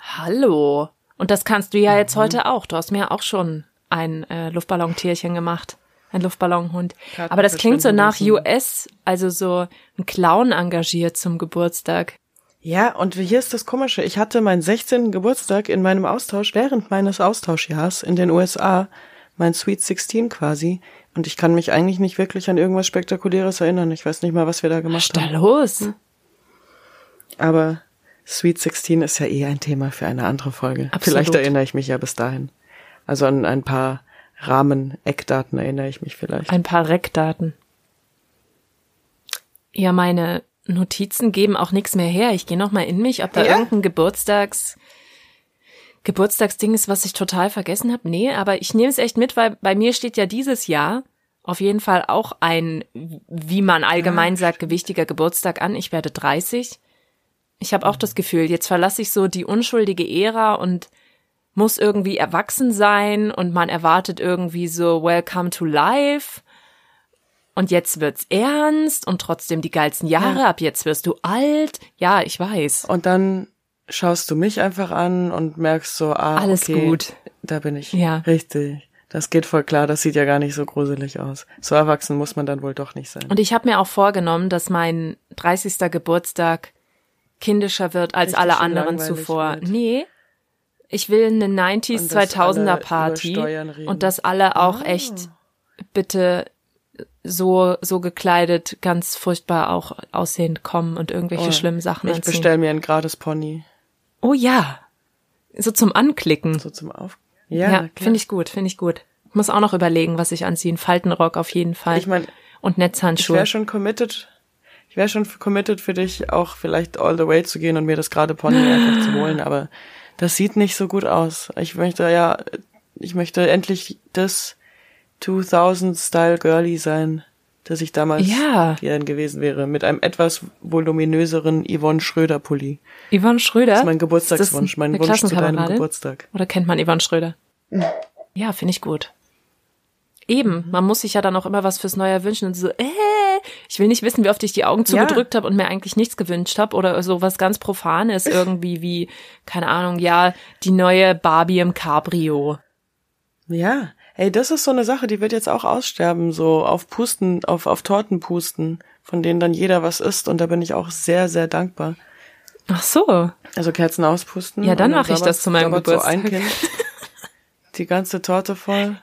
Hallo. Und das kannst du ja jetzt heute auch. Du hast mir auch schon ein äh, Luftballontierchen gemacht. Ein Luftballonhund. Karten Aber das klingt so nach US, also so ein Clown engagiert zum Geburtstag. Ja, und hier ist das Komische. Ich hatte meinen 16. Geburtstag in meinem Austausch während meines Austauschjahrs in den USA, mein Sweet 16 quasi. Und ich kann mich eigentlich nicht wirklich an irgendwas Spektakuläres erinnern. Ich weiß nicht mal, was wir da Was gemacht ist da haben. los? Aber Sweet 16 ist ja eh ein Thema für eine andere Folge. Absolut. Vielleicht erinnere ich mich ja bis dahin. Also an ein paar Rahmen, Eckdaten erinnere ich mich vielleicht. Ein paar Reckdaten. Ja, meine Notizen geben auch nichts mehr her. Ich gehe noch mal in mich, ob da Ja? irgendein Geburtstags Geburtstagsding ist, was ich total vergessen habe. Nee, aber ich nehme es echt mit, weil bei mir steht ja dieses Jahr auf jeden Fall auch ein, wie man allgemein sagt, gewichtiger Geburtstag an. Ich werde 30. Ich habe auch das Gefühl, jetzt verlasse ich so die unschuldige Ära und muss irgendwie erwachsen sein und man erwartet irgendwie so Welcome to Life. Und jetzt wird's ernst und trotzdem die geilsten Jahre. Ab jetzt wirst du alt. Ja, ich weiß. Und dann schaust du mich einfach an und merkst so, ah, Alles okay, gut. Da bin ich. Ja. Richtig. Das geht voll klar. Das sieht ja gar nicht so gruselig aus. So erwachsen muss man dann wohl doch nicht sein. Und ich habe mir auch vorgenommen, dass mein 30. Geburtstag kindischer wird als Richtig alle anderen zuvor. wird. Nee. Ich will eine 90s, Und dass 2000er alle Party und dass alle auch Ah. echt bitte so so gekleidet ganz furchtbar auch aussehend kommen und irgendwelche Oh, schlimmen Sachen Ich anziehen. bestell mir ein gratis Pony. Oh ja. So zum Anklicken. So zum Auf. Ja, Ja, finde ich gut, finde ich gut. Ich muss auch noch überlegen, was ich anziehe. Ein Faltenrock auf jeden Fall. Ich mein, und Ich Netzhandschuhe. wäre schon committed. Ich wäre schon committed für dich, auch vielleicht all the way zu gehen und mir das gerade Pony einfach zu holen, aber das sieht nicht so gut aus. Ich möchte ja, ich möchte endlich das 2000 Style Girly sein, das ich damals Ja. gern gewesen wäre, mit einem etwas voluminöseren Yvonne Schröder Pulli. Yvonne Schröder. Das ist mein Geburtstagswunsch, Ist mein Wunsch zu deinem? Geburtstag. Oder kennt man Yvonne Schröder? Ja, finde ich gut. Eben, man muss sich ja dann auch immer was fürs Neue wünschen und so, äh, ich will nicht wissen, wie oft ich die Augen zugedrückt habe und mir eigentlich nichts gewünscht habe oder so was ganz Profanes irgendwie wie, keine Ahnung, ja, die neue Barbie im Cabrio. Ja, ey, das ist so eine Sache, die wird jetzt auch aussterben, so auf Pusten, auf, auf Torten pusten, von denen dann jeder was isst und da bin ich auch sehr, sehr dankbar. Ach so. Also Kerzen auspusten. Ja, dann und mach ich das zu meinem sabbert so ein Geburtstag. Kind die ganze Torte voll.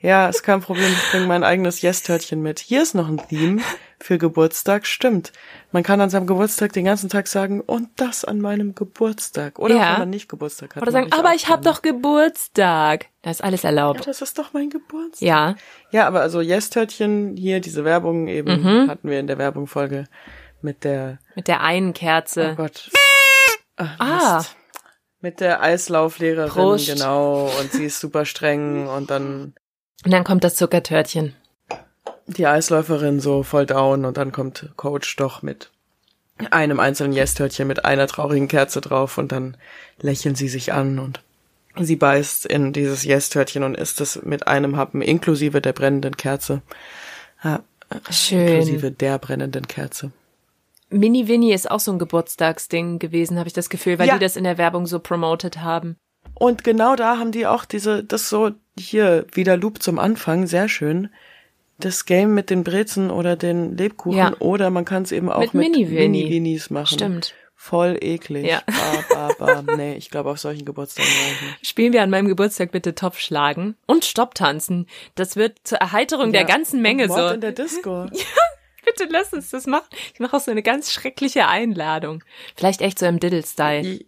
Ja, ist kein Problem, ich bringe mein eigenes Yes-Törtchen mit. Hier ist noch ein Theme für Geburtstag, stimmt. Man kann an seinem Geburtstag den ganzen Tag sagen, und das an meinem Geburtstag. Oder Ja. auch wenn man nicht Geburtstag hat. Oder sagen, aber ich hab gerne. doch Geburtstag. Da ist alles Ja, erlaubt. das ist doch mein Geburtstag. Ja. Ja, aber also Yes-Törtchen, hier diese Werbung eben, Mhm. hatten wir in der Werbungfolge mit der, Mit der einen oh Kerze. Gott. Ach, Ah. Mit der Eislauflehrerin, Prost. genau, und sie ist super streng und dann Und dann kommt das Zuckertörtchen. Die Eisläuferin so voll down und dann kommt Coach doch mit einem einzelnen Yes-Törtchen mit einer traurigen Kerze drauf und dann lächeln sie sich an und sie beißt in dieses Yes-Törtchen und isst es mit einem Happen inklusive der brennenden Kerze. Ja, Schön. inklusive der brennenden Kerze. Mini Winnie ist auch so ein Geburtstagsding gewesen, habe ich das Gefühl, weil Ja. die das in der Werbung so promoted haben. Und genau da haben die auch diese, das so, hier, wieder Loop zum Anfang, sehr schön. Das Game mit den Brezen oder den Lebkuchen Ja. oder man kann es eben auch Mit mit, Mini-Winnie. Mini-Winnies machen. Stimmt. Voll eklig. Ja. Ba, ba, ba. Nee, ich glaube auf solchen Geburtstagen. Spielen wir an meinem Geburtstag bitte Topf schlagen und Stopptanzen. Das wird zur Erheiterung der Ja. ganzen Menge Mord so. in der Disco. Bitte lass uns das machen. Ich mache auch so eine ganz schreckliche Einladung. Vielleicht echt so im Diddle-Style.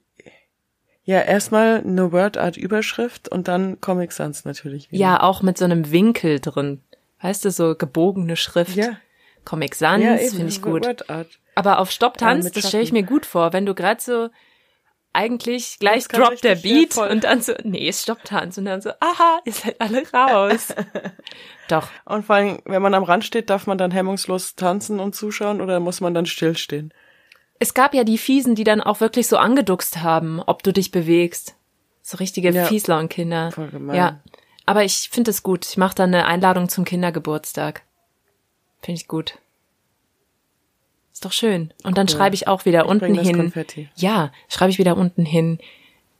Ja, erstmal eine Word-Art-Überschrift und dann Comic Sans natürlich wieder. Ja, auch mit so einem Winkel drin. Weißt du, so gebogene Schrift. Ja. Comic Sans, ja finde ich gut. Aber auf Stopptanz, Äh, mit das stelle ich mir gut vor, wenn du gerade so eigentlich gleich droppt der ja, Beat voll. und dann so, nee, ist Stopptanz und dann so, aha, ihr seid alle raus. Doch, Und vor allem, wenn man am Rand steht, darf man dann hemmungslos tanzen und zuschauen oder muss man dann stillstehen? es gab ja die Fiesen, die dann auch wirklich so angeduckst haben, ob du dich bewegst. So richtige Ja. Voll gemein. Ja, aber ich finde es gut. Ich mache dann eine Einladung zum Kindergeburtstag. Finde ich gut. Ist doch schön. Und dann schreibe ich auch wieder Ich unten hin. Konfetti. Ja, schreibe ich wieder unten hin.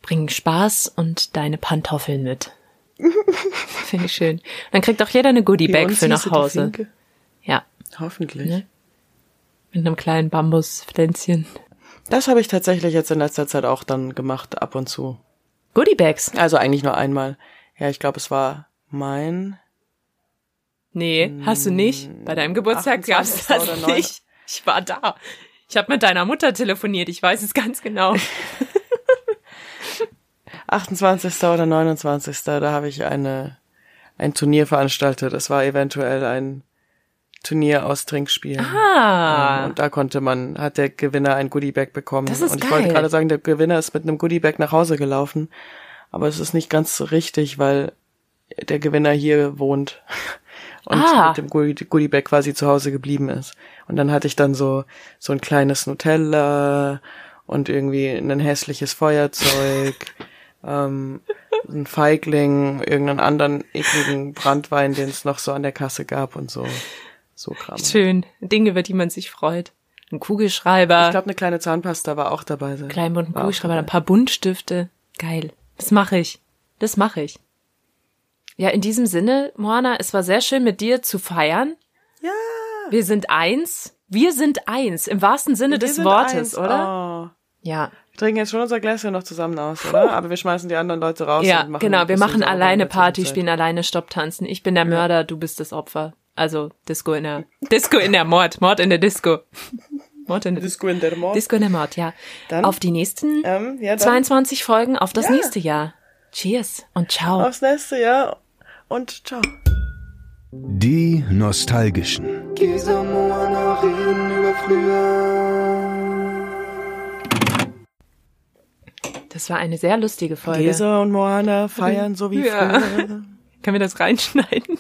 Bring Spaß und deine Pantoffeln mit. Finde ich schön. Dann kriegt auch jeder eine Goodie Wie Bag uns für nach Hause. Ja, Hoffentlich. Ne? mit einem kleinen Bambuspflänzchen. Das habe ich tatsächlich jetzt in letzter Zeit auch dann gemacht, ab und zu. Goodie Bags. Also eigentlich nur einmal. Ja, ich glaube, es war mein. Nee, hast du nicht. Bei deinem Geburtstag gab's 28. das nicht. Ich war da. Ich habe mit deiner Mutter telefoniert, ich weiß es ganz genau. 28. oder 29. Da habe ich eine ein Turnier veranstaltet. Es war eventuell ein Turnier aus Trinkspielen. Ah, Und da konnte man, hat der Gewinner ein Goodiebag bekommen. Das ist Und ich wollte geil. gerade sagen, der Gewinner ist mit einem Goodiebag nach Hause gelaufen. Aber es ist nicht ganz so richtig, weil der Gewinner hier wohnt und Ah. mit dem Goodie- Goodiebag quasi zu Hause geblieben ist. Und dann hatte ich dann so, so ein kleines Nutella und irgendwie ein hässliches Feuerzeug, ähm, ein Feigling, irgendeinen anderen ekligen Brandwein, den es noch so an der Kasse gab und so. So Kram. schön. Dinge, über die man sich freut. Ein Kugelschreiber, Ich glaube, eine kleine Zahnpasta war auch dabei. Kleinen bunten Kugelschreiber, ein paar Buntstifte. Geil. Das mache ich. Das mache ich. Ja, in diesem Sinne, Moana, es war sehr schön mit dir zu feiern. Ja. Wir sind eins. Wir sind eins, im wahrsten Sinne Wir des Wortes, eins. oder? Oh. Ja. Wir trinken jetzt schon unser Gläschen noch zusammen aus, oder? Aber wir schmeißen die anderen Leute raus. Ja, und machen genau. Wir machen alleine Party, spielen alleine Stopptanzen. Ich bin der Mörder, du bist das Opfer. Also Disco in der Disco in der Mord, Mord in der Disco. Mord in der Disco in der Mord. Disco in der Mord, ja. Dann? auf die nächsten Ähm, ja, dann 22 Folgen, auf das Ja. nächste Jahr. Cheers und ciao. aufs nächste Jahr und ciao. Die Nostalgischen. Über früher. Das war eine sehr lustige Folge. Gesa und Moana feiern so wie Ja. früher. Können wir das reinschneiden?